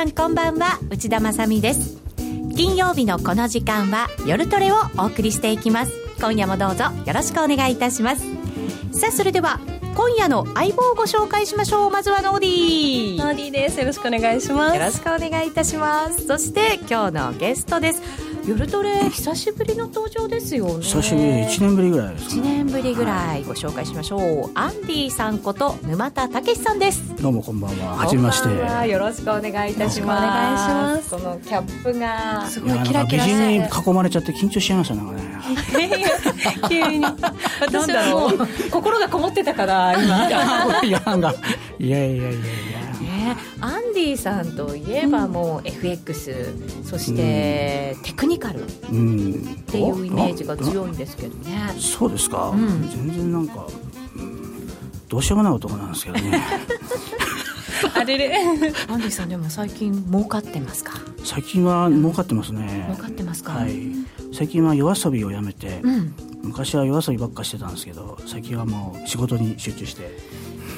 さんこんばんは内田まさです。金曜日のこの時間は夜トレをお送りしていきます。今夜もどうぞよろしくお願いいたします。さあそれでは今夜の相棒をご紹介しましょう。まずはノーディー。ノーディーです。よろしくお願いします。よろしくお願いいたします。そして今日のゲストです夜トレ久しぶりの登場ですよね。久しぶり1年ぶりぐらいですか、ね、1年ぶりぐらい。ご紹介しましょう、はい、アンディさんこと沼田武さんです。どうもこんばんは。はじめまして。よろしくお願いいたします。お願いします。このキャップが。すごいキラキラして美人に囲まれちゃって緊張しちゃいましたなんかね 急に。私はもう心がこもってたから今。いやいやいやいやいやアンディさんといえばもう FX、うん、そしてテクニカル。っていうイメージが強いんですけどね、うん、そうですか、うん、全然なんか、どうしようもない男なんですけどね。あれれ。アンディさんでも最近儲かってますか？最近は儲かってますね。儲かってますか、はい、最近は夜遊びをやめて、昔は夜遊びばっかしてたんですけど最近はもう仕事に集中して。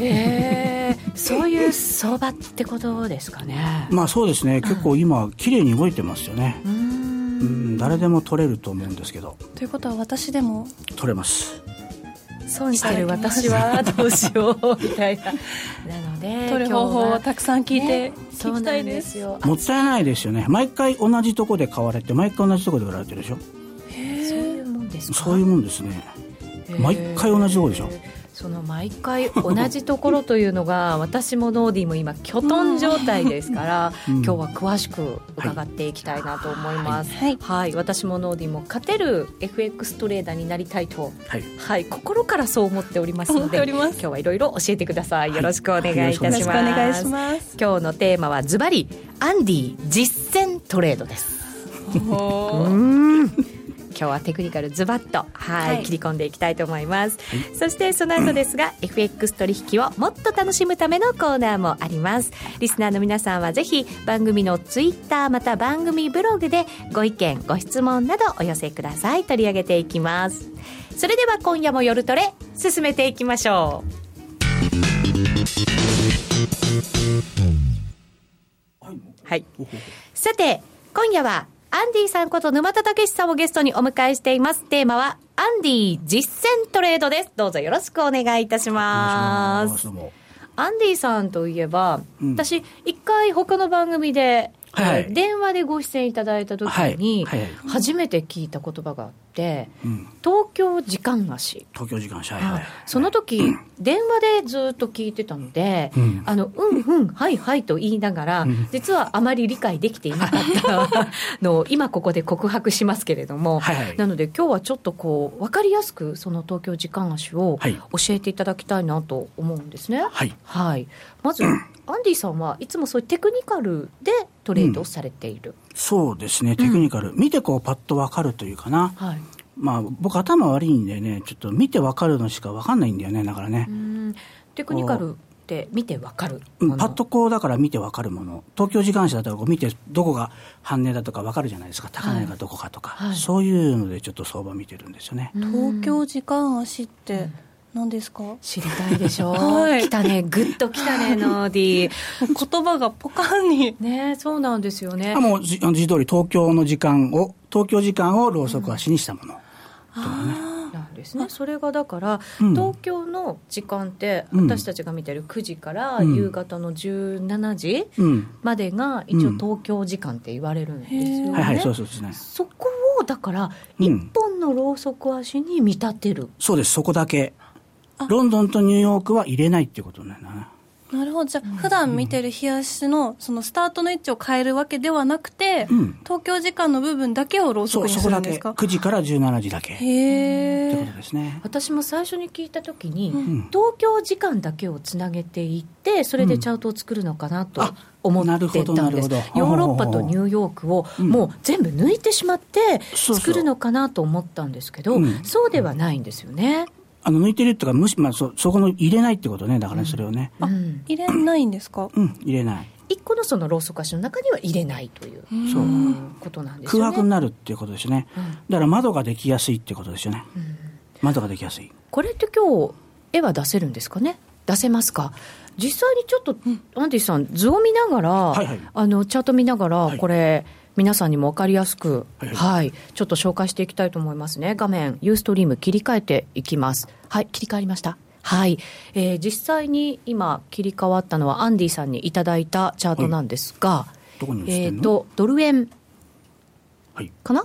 えー、そういう相場ってことですかね。まあそうですね。結構今綺麗に動いてますよね。うん。誰でも取れると思うんですけど。ということは私でも。取れます。損してる私はどうしようみたいな。なので取る方法をたくさん聞いて聞きたいです。よ。もったいないですよね。毎回同じとこで買われて毎回同じとこで売られてるでしょ。へえそういうもんですか？そういうもんですね。毎回同じとこでしょその毎回同じところというのが私もノーディーも今きょとん状態ですから、うん、今日は詳しく伺っていきたいなと思います、はい、はい、私もノーディーも勝てる FX トレーダーになりたいと、はい、はい、心からそう思っておりますので今日はいろいろ教えてください。よろしくお願いいたします、はい、お願いします。今日のテーマはズバリアンディ実践トレードです。うん今日はテクニカルズバッと、はい、はい、切り込んでいきたいと思います、はい、そしてその後ですが、うん、FX 取引をもっと楽しむためのコーナーもあります。リスナーの皆さんはぜひ番組のツイッターまた番組ブログでご意見ご質問などお寄せください。取り上げていきます。それでは今夜も夜トレ進めていきましょう。はい。さて今夜はアンディさんこと沼田武さんをゲストにお迎えしています。テーマは、アンディ実践トレードです。どうぞよろしくお願いいたします。アンディさんといえば、うん、私、一回他の番組で、はい、電話でご出演いただいた時に、初めて聞いた言葉があって、東京時間足東京時間足、はいはい、その時、電話でずっと聞いてたので、うん、あのうんうんはいはいと言いながら、実はあまり理解できていなかった のを今ここで告白しますけれども、はいはい、なので今日はちょっとこう分かりやすくその東京時間足を教えていただきたいなと思うんですね。はい、はい、まずアンディさんはいつもそういうテクニカルでトレードをされている、うん、そうですね、テクニカル、うん、見てこうパッと分かるというかな、はい、まあ、僕、頭悪いんでね、ちょっと見て分かるのしか分かんないんだよね、だからね。テクニカルって見て分かるパッとこうだから見て分かるもの、東京時間車だったらこう見て、どこが半値だとか分かるじゃないですか、高値がどこかとか、はい、そういうのでちょっっと相場見てるんですよね。東京時間足って、うん何ですか？知りたいでしょ はい、来たね。ぐっと来たねノーディー。言葉がポカンに。ねそうなんですよね。あもう字通り東京の時間を東京時間をろうそく足にしたもの、うん、とかね。なんですね。それがだから、うん、東京の時間って私たちが見てる9時から夕方の17時までが一応東京時間って言われるんですよね、はいはいそうそうですね。そこをだから一本のろうそく足に見立てる、そうです。そこだけロンドンとニューヨークは入れないっていうことなんだな。なるほど。じゃあ、普段見てる冷やしのそのスタートの位置を変えるわけではなくて、うん、東京時間の部分だけをローソクにするんですか？そこだけ。9時から17時だけ。へえ。ってことですね。私も最初に聞いたときに、うん、東京時間だけをつなげていってそれでチャートを作るのかなと、思ってたんです、ヨーロッパとニューヨークをもう全部抜いてしまって作るのかなと思ったんですけど、そうではないんですよね。あの抜いてるっていうか、むしまあそ、そこの入れないってことね、だからそれをね。うん、入れないんですか、うん、入れない。一個のそのローソク足の中には入れないというそう。ことなんですね。空白になるっていうことですね、うん、だから窓ができやすいっていうことですよね、うん、窓ができやすい。これって今日絵は出せるんですかね？出せますか？実際にちょっと、アンディさん、図を見ながら、はいはい。あのチャート見ながら、はい。これ、皆さんにも分かりやすく、ははいいちょっと紹介していきたいと思いますね。画面、ユーストリーム切り替えていきます。はい、切り替わりました。はい、えー実際に今、切り替わったのは、アンディさんにいただいたチャートなんですが、どこに映っーと、ドル円はい。かな？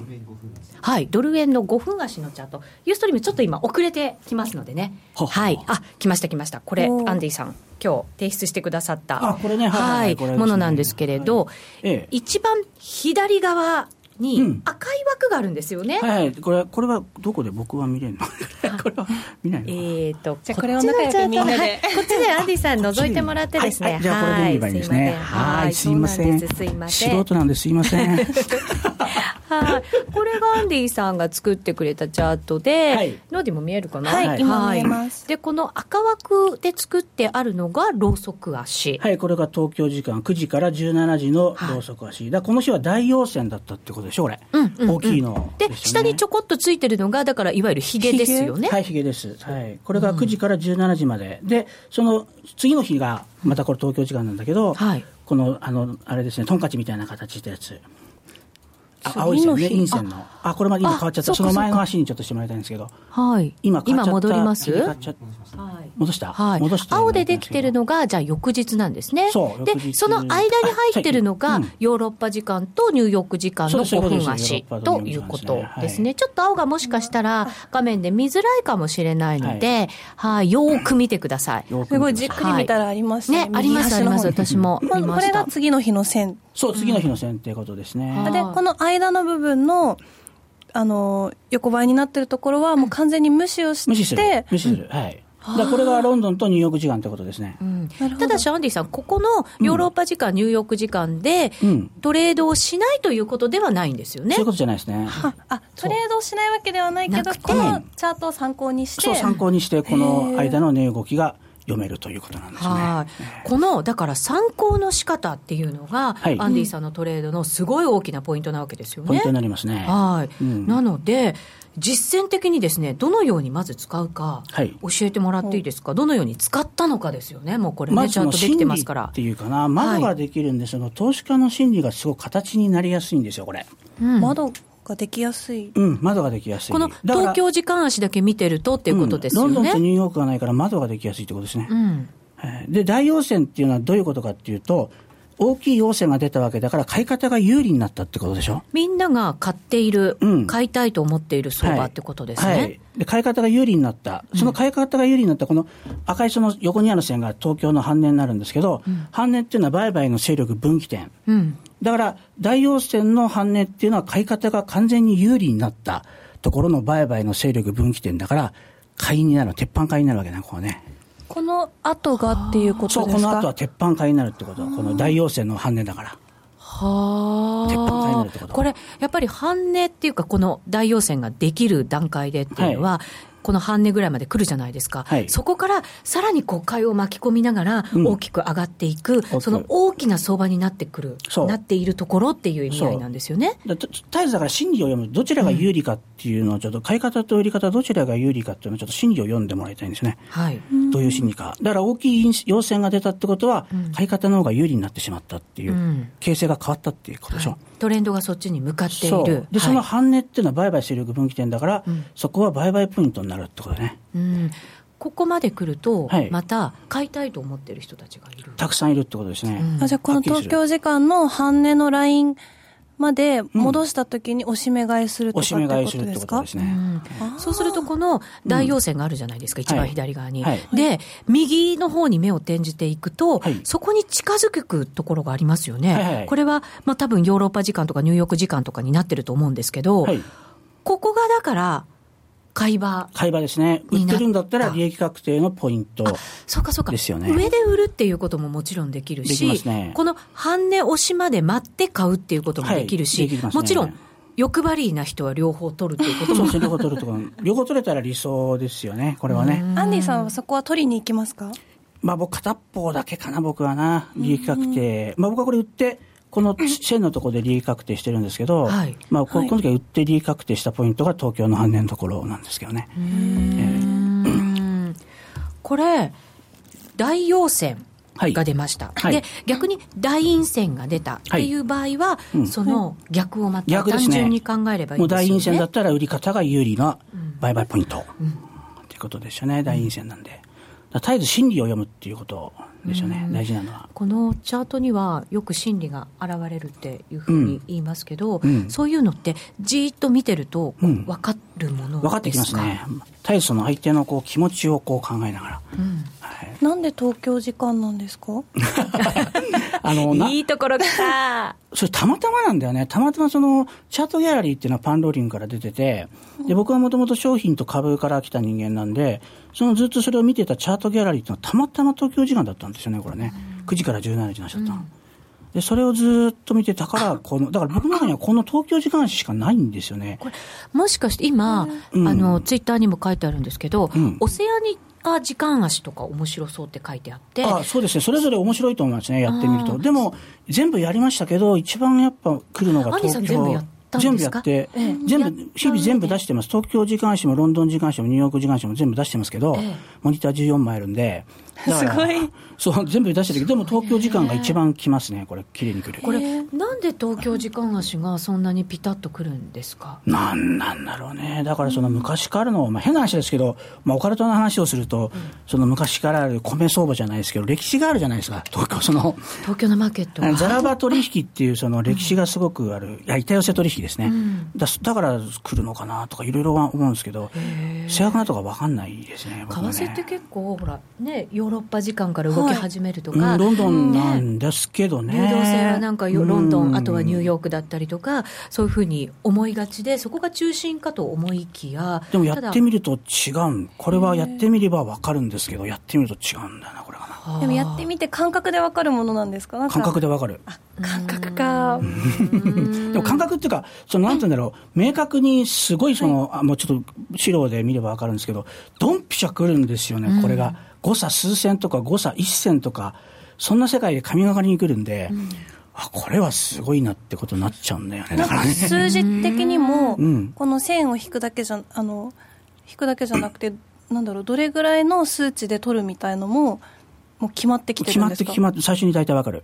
はい、ドル円の5分足のチャート、ユーストリーム、ちょっと今、遅れてきますのでね、はい、あ来ました、来ました、これ、アンディさん、今日提出してくださった、あこれねはいものなんですけれど、はい。ええ。一番左側うにん赤い枠があるんですよね。はいはい。これ、これはどこで僕は見れるの？これは見ないのえーと、じゃあこれを仲良くみんなではいこっちでアンディさん覗いてもらってですね。はいはいじゃあこれで見ればいいんですね。はい、すいません。そうなんですすいません。素人なんですいません。はい、これがアンディさんが作ってくれたチャートで、はいノーディも見えるかな、はい今見えますでこの赤枠で作ってあるのがローソク足、はい、これが東京時間9時から17時のローソク足。だからこの日は大陽線だったってことでしょ、これ。うんうんうん大きいのでね。下にちょこっとついてるのがだからいわゆるヒゲですよねはい、ヒゲです。はい。これが9時から17時まで。で、その次の日が、またこれ東京時間なんだけど、はいこの、あの、あれですね、トンカチみたいな形したやつ。青い線ね、日。陰線の。あ、これまで今変わっちゃった。あその前の足にちょっとしてもらいたいんですけど、はい。今変わっちゃった。戻ります？はい戻した、はい戻して青でできてるのが、じゃあ翌日なんですね。でそう翌日、その間に入ってるのが、ヨーロッパ時間とニューヨーク時間の5そうそういうこと分です足ということですね。ちょっと青がもしかしたら画面で見づらいかもしれないので、はい、よーく見てください。よくすごいじっくり見たらありましたね、ありますあります。私も見これが。次の日の線そう、次の日の線っていうことですね。はいでこの間の部分のあの横ばいになってるところはもう完全に無視をして無視する。無視する。はい。だこれがロンドンとニューヨーク時間ってことですね。うんただし、アンディさん、ここのヨーロッパ時間、ニューヨーク時間で、うん。トレードをしないということではないんですよねそういう。ことじゃないですね。ああトレードをしないわけではないけどこのチャートを参考にしてそう、参考にして、この間の値動きが読めるということなんですね。はい、このだから参考の仕方っていうのが、はいアンディさんのトレードのすごい大きなポイントなわけですよね。ポイントになりますね。はい、うんなので、実践的にですね、どのようにまず使うか、はい教えてもらっていいですか、どのように使ったのかですよね、もうこれね、ちゃんとできてますからっ。ていうかな、窓ができるんで、その投資家の心理がすごく形になりやすいんですよ、これ。うん窓ができやすいうん、窓ができやすい。この東京時間足だけ見てるとっていうことですようんロンドンとね。ニューヨークがないから窓ができやすいってことですね。うんはいで、大陽線っていうのはどういうことかっていうと、大きい陽線が出たわけだから、買い方が有利になったってことでしょ？みんなが買っている、うん買いたいと思っている相場ってことですね。はい、で買い方が有利になった、その買い方が有利になった、この赤いその横にある線が東京の半値になるんですけど、半値っていうのは売買の勢力分岐点。うんだから、大陽線の半値っていうのは買い方が完全に有利になったところの売買の勢力分岐点だから、買いになる、鉄板買いになるわけだ、こうね。この後がっていうことそう、ですか？この後は鉄板買いになるってこと。この大陽線の半値だから。は鉄板買いになあるってことこれ、やっぱり半値っていうか、この大陽線ができる段階でっていうのは、この半値ぐらいまで来るじゃないですか、はいそこからさらにこう買いを巻き込みながら、うん大きく上がっていく、くその大きな相場になってくるなっているところっていう意味合いなんですよね。絶えずだから心理を読む、どちらが有利かっていうのをちょっと、買い方と売り方、どちらが有利かっていうのをちょっと心理を読んでもらいたいんですね。はい、どういう心理か。だから大きい陽線が出たってことは、買い方の方が有利になってしまったっていう、うん形勢が変わったっていうことでしょ。トレンドがそっちに向かっていそうる。で、そのはい半値っていうのは売買勢力分岐点だから、そこは売買ポイントになるってことね。うんここまで来ると、はいまた買いたいと思ってる人たちがいる。たくさんいるってことですね。うんあじゃあこの東京時間の半値のラインまで戻したときに押し目買いするとかってことですか？するってことですね。うん。そうすると、この大陽線があるじゃないですか、一番左側に、はい。で、右の方に目を転じていくと、はい。そこに近づくところがありますよね。はいはい。これは、まあ多分ヨーロッパ時間とかニューヨーク時間とかになってると思うんですけど、はい。ここがだから、買い場。買い場ですね。売ってるんだったら利益確定のポイント。そうかそうか。ですよね上で売るっていうことももちろんできるできし、ますねこの半値押しまで待って買うっていうこともできるし、はいねもちろん、欲張りな人は両方取るっていうこともそうですね、両方取るとか、両方取れたら理想ですよね、これはね。アンディさんはそこは取りに行きますか？まあ僕片っぽだけかな、僕はな、利益確定。まあ僕はこれ売って、この線のところで利益確定してるんですけど、はい。まあここの時は売って利益確定したポイントが東京の半年のところなんですけどね。うん。これ、大陽線、が出ました、はい。で逆に大陰線が出たっていう場合は、その逆をまた単純に考えればいいですよね。大陰線だったら売り方が有利な売買ポイント。っていうことですよね、大陰線なんで。絶えず心理を読むっていうことですよね、大事なのは。このチャートにはよく心理が現れるっていうふうに言いますけど、うん。そういうのってじーっと見てるとうん。分かるものですか、分かってきますね。絶えずその相手のこう気持ちをこう考えながら。うんはい、なんで東京時間なんですか？あのないいところ来たそれたまたまなんだよね。たまたまそのチャートギャラリーっていうのはパンローリングから出てて、で、僕はもともと商品と株から来た人間なんで、そのずっとそれを見てたチャートギャラリーっていうのはたまたま東京時間だったんですよね、これね。9時から17時になっちゃったの。で、それをずっと見てたから、この、だから僕の中にはこの東京時間しかないんですよね。これもしかして今、うんあのツイッターにも書いてあるんですけど、うんオセアニア時間足とか面白そうって書いてあってあそうですね。それぞれ面白いと思いますね、やってみると。でも、全部やりましたけど、一番やっぱ来るのが東京。ん全部やって、ええ全部、日々全部出してます。東京時間誌もロンドン時間誌もニューヨーク時間誌も全部出してますけど、ええモニター14枚あるんで、すごい。そう、全部出してるけど、でも東京時間が一番来ますね、これ、綺麗に来る。これなんで東京時間足がそんなにピタッとくるんですか？なんなんだろうね。だからその昔からの、まあ変な話ですけど、まあオカルトの話をすると、その昔からある米相場じゃないですけど、歴史があるじゃないですか、東京、その、東京のマーケットはザラバ取引っていうその歴史がすごくある、いや、板寄せ取引ですね。だだから来るのかなとかいろいろは思うんですけど、正確なとかわかんないですね、為替って結構ほらねヨーロッパ時間から動き始めるとか、うんロンドンなんですけどね。流動性はなんかよロンドン、うんあとはニューヨークだったりとか、そういうふうに思いがちで、そこが中心かと思いきや、でもやってみると違う。これはやってみればわかるんですけど、やってみると違うんだよな、これがな。でもやってみて感覚でわかるものなんですか？感覚でわかる。感覚か。でも感覚っていうか、そのなんて言うんだろう、明確にすごいその、あもうちょっと資料で見ればわかるんですけど、ドンピシャ来るんですよね、これが。誤差数千とか誤差一千とか、そんな世界で神がかりに来るんで、あ、これはすごいなってことになっちゃうんだよね、だからね。数字的にも、うんこの線を引くだけじゃ、あの、引くだけじゃなくて、なんだろう、どれぐらいの数値で取るみたいのも、もう決まってきて決まっるんですか？て決まって、最初に大体わかる。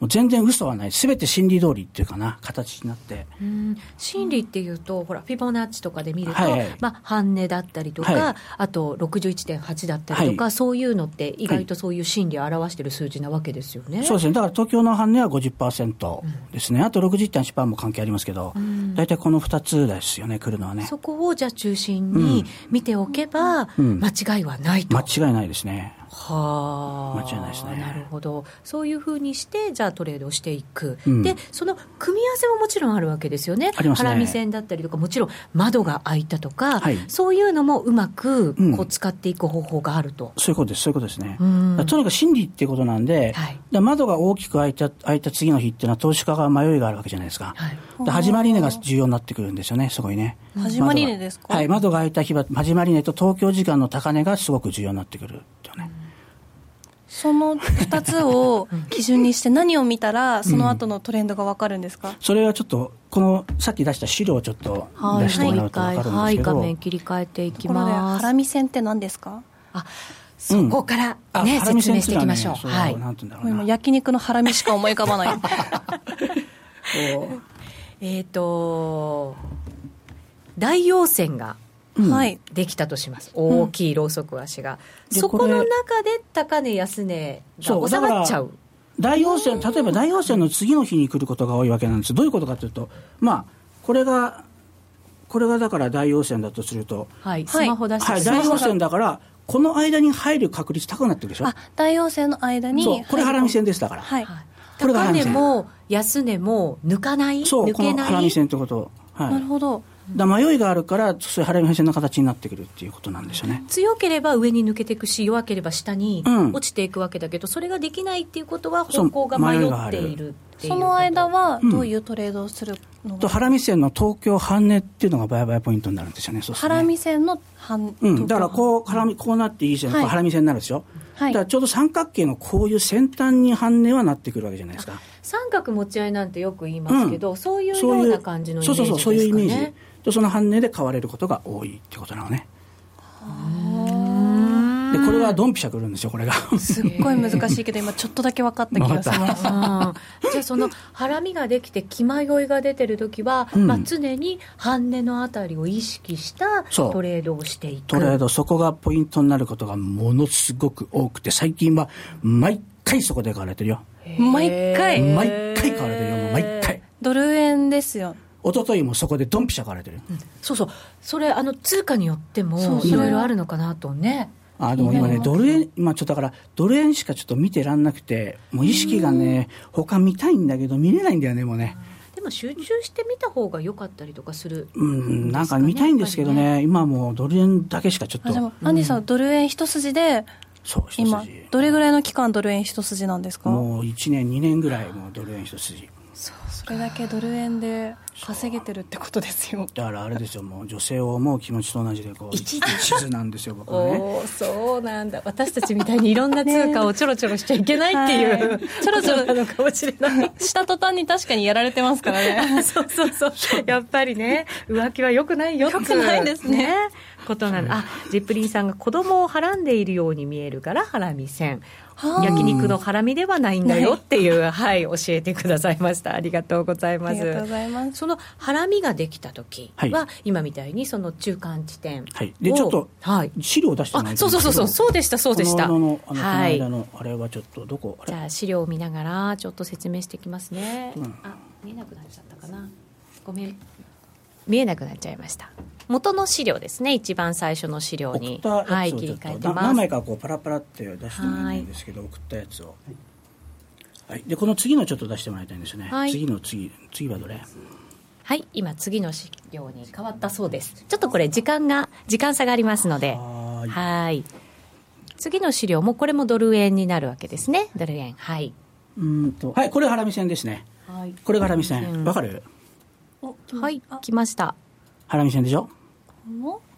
もう全然嘘はない。すべて心理通りっていうかな、形になって。うん心理っていうと、ほら、フィボナッチとかで見ると、はいはいまあ、半値だったりとか、はいあと61.8だったりとか、はいそういうのって、意外とそういう心理を表している数字なわけですよね。そうですね。だから東京の半値は50%ですね。あと60.8%も関係ありますけど、大体この2つですよね、来るのはね。そこをじゃあ中心に見ておけば、うん間違いはないと。間違いないですね。はあ、間違いないですね。なるほど、そういうふうにして、じゃあトレードをしていく、うん。でその組み合わせももちろんあるわけですよね、ありますね。ハラミ線だったりとか、もちろん窓が開いたとか、はい。そういうのもうまくうん。こう使っていく方法があると。そういうことです、そういうことですね。とにかく心理っていうことなんで、はい。で窓が大きく開いた開いた次の日っていうのは投資家が迷いがあるわけじゃないですか。はい。で始まり値が重要になってくるんですよね、すごいね。始まり値ですか？はい、窓が開いた日は、始まり値と東京時間の高値がすごく重要になってくるっていうね。その2つを基準にして何を見たら、その後のトレンドがわかるんですか、それはちょっと、このさっき出した資料をちょっとはい、出してもらうと分回、かるんではい、すけど、画面切り替えていきところで、ます。ハラミ線って何ですか？あそこからあね、ハラミ線説明していきましょう。はい。なんて言うんだろもうな。焼肉のハラミしか思い浮かばない。えっ、と、大陽線がうんはい。できたとします、大きいロウソク足が、でそこの中で高値、安値そうが収まっちゃう。大陽線、例えば大陽線の次の日に来ることが多いわけなんです。どういうことかというと、まあ、これが、これがだから大陽線だとすると、はい、はいスマホ出して、はい、大陽線だから、この間に入る確率高くなってるでしょあ、大陽線の間に。そう、これハラミ線ですだから。はい。はいこれがハ高値も安値も抜かない、そう、こ抜けない？のハラミ、線ってこと。はい。なるほど。だ迷いがあるから、そういうハラミ線の形になってくるっていうことなんですよね。強ければ上に抜けていくし、弱ければ下にうん落ちていくわけだけど、それができないっていうことは、方向が迷っているその間はうんどういうトレードをするのと、が、ハラミ線の東京半値っていうのが売買ポイントになるんですよね。そうするとねハラミ線の半、うん、だからこう、ハラミ、こうなっていい線、はいこうハラミ線になるでしょ。はいだからちょうど三角形のこういう先端に半値はなってくるわけじゃないですか。三角持ち合いなんてよく言いますけど、そういうよそういううな感じのイメージですかね。そうそうそう、そういうイメージ。で、その半値で買われることが多いってことなのね。でこれはドンピシャくるんですよこれが。すっごい難しいけど今ちょっとだけ分かった気がします。じゃあそのハラミができて気迷いが出てる時は、うん、まあ、常に半値のあたりを意識したトレードをしていく。トレードそこがポイントになることがものすごく多くて最近は毎回そこで買われてるよ。毎回。毎回買われてるよ毎回。ドル円ですよ一昨日もそこでドンピシャ買われてる、うん、そうそう。それあの通貨によってもいろいろあるのかなとね。あでも今ね、ドル円、今ちょっとだから、ドル円しかちょっと見てらんなくて、もう意識がね、他見たいんだけど、見れないんだよね、もうね。でも集中して見た方が良かったりとかする、うん、なんか見たいんですけどね、ね。今もうドル円だけしかちょっと。でも、アンディさん、ドル円一筋で、そう今、どれぐらいの期間、ドル円一筋なんですか？もう1年、2年ぐらい、もうドル円一筋。それだけドル円で稼げてるってことですよ。だからあれですよもう女性を思う気持ちと同じでこう一途なんですよ僕はね。おそうなんだ。私たちみたいにいろんな通貨をちょろちょろしちゃいけないっていう、はい、ちょろちょろなのかもしれない。した途端に確かにやられてますからね。そうそうそう。やっぱりね浮気はよくないよよくないですね。ねことなんあジップリンさんが子供をはらんでいるように見えるからハラミ線焼肉のハラミではないんだよっていう、はい、教えてくださいました。ありがとうございます。ありがとうございます。そのハラミができた時は、はい、今みたいにその中間地点はい。で、ちょっと、はい、資料を出してもらいそうそうそうそう、そうでした、そうでした。このあの、はい、のあれはちょっと、どこじゃあ、資料を見ながら、ちょっと説明していきますね。うん、あ、見えなくなっちゃったかな。ごめん。見えなくなっちゃいました。元の資料ですね。一番最初の資料に、はい、切り替えてます。何枚かこうパラパラって出してもらいたいんですけど、送ったやつを、はい、でこの次のちょっと出してもらいたいんですね、はい、次の次次はどれ？はい。今次の資料に変わったそうです。ちょっとこれ時間が時間差がありますので。はい。次の資料もこれもドル円になるわけですね。ドル円。はい。うんと。はいこれハラミ線ですね、はい、これがハラミ線。わかる？はい。来ました。ハラミ線でしょ？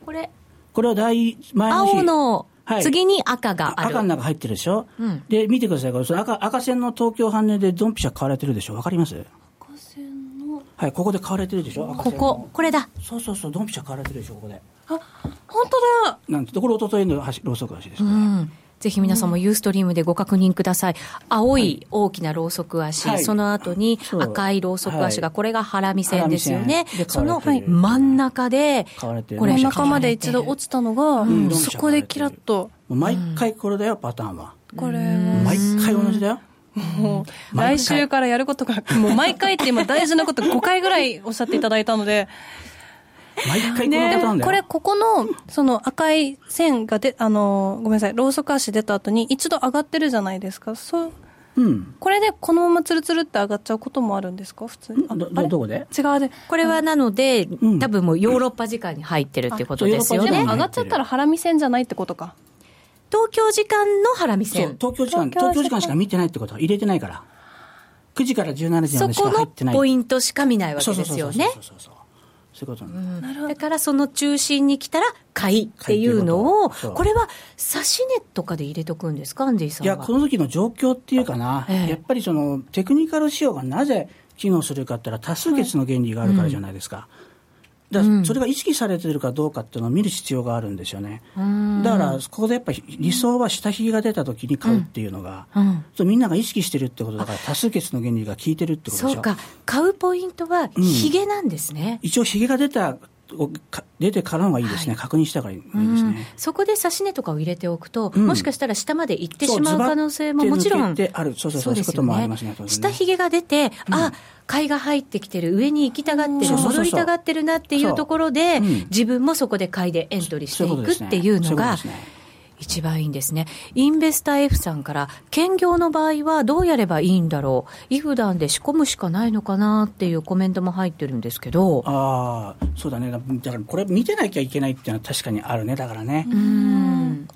これ。これは大前の青の次に赤がある、赤の中入ってるでしょ、うん、で見てください。これ赤赤線の東京半値でドンピシャ買われてるでしょ？わかります？赤線の。はいここで買われてるでしょ？ここ。これだ。そうそうそうドンピシャ買われてるでしょここで。あ本当だ。なんてこれ一昨日のろうそく足です、うんぜひ皆さんもユーストリームでご確認ください。青い大きなろうそく足、はい、その後に赤いろうそく足が、これがハラミ線ですよね。その真ん中で、これ真ん中まで一度落ちたのが、うん、そこでキラッと。毎回これだよ、パターンは。これ毎回同じだよ。もう来週からやることが、もう毎回って今大事なこと5回ぐらいおっしゃっていただいたので、毎回このパターンこれ、ここの、その赤い線がで、あの、ごめんなさい、ローソク足出た後に一度上がってるじゃないですか。そう。うん、これでこのままつるつるって上がっちゃうこともあるんですか？普通に。どどこで？違うで。これはなので、うん、多分もうヨーロッパ時間に入ってるっていうことですよね。でも上がっちゃったらハラミ線じゃないってことか。東京時間のハラミ線東京時間東京時間。しか見てないってこと。は入れてないから。9時から17時までしか入ってない。そこのポイントしか見ないわけですよね。そうそうそうそうそういうことなんだ、うん、だからその中心に来たら買いっていうのを、これは指し値とかで入れとくんですか、アンディさんいや、この時の状況っていうかな、ええ、やっぱりそのテクニカル仕様がなぜ機能するかって言ったら、多数決の原理があるからじゃないですか。はいうんだそれが意識されてるかどうかっていうのを見る必要があるんですよね。だから、ここでやっぱり理想は下髭が出た時に買うっていうのが、うん。うん、みんなが意識してるってことだから、多数決の原理が効いてるってことでしょ。そうか、買うポイントは髭なんですね。うん、一応、髭が出た出てからのがいいですね、はい、確認したからいいですね、そこで指し値とかを入れておくと、うん、もしかしたら下まで行ってしまう可能性ももちろんある、そうそうそう、そういうこともありますね、下髭が出て、うん、あ買いが入ってきてる、上に行きたがってる、戻りたがってるなっていうところで、自分もそこで買いでエントリーしていくっていうのが。一番いいんですね。インベスター F さんから、兼業の場合はどうやればいいんだろう、イフダンで仕込むしかないのかな？っていうコメントも入ってるんですけど。ああ、そうだね。だからこれ見てなきゃいけないっていうのは確かにあるね、だからね。うん。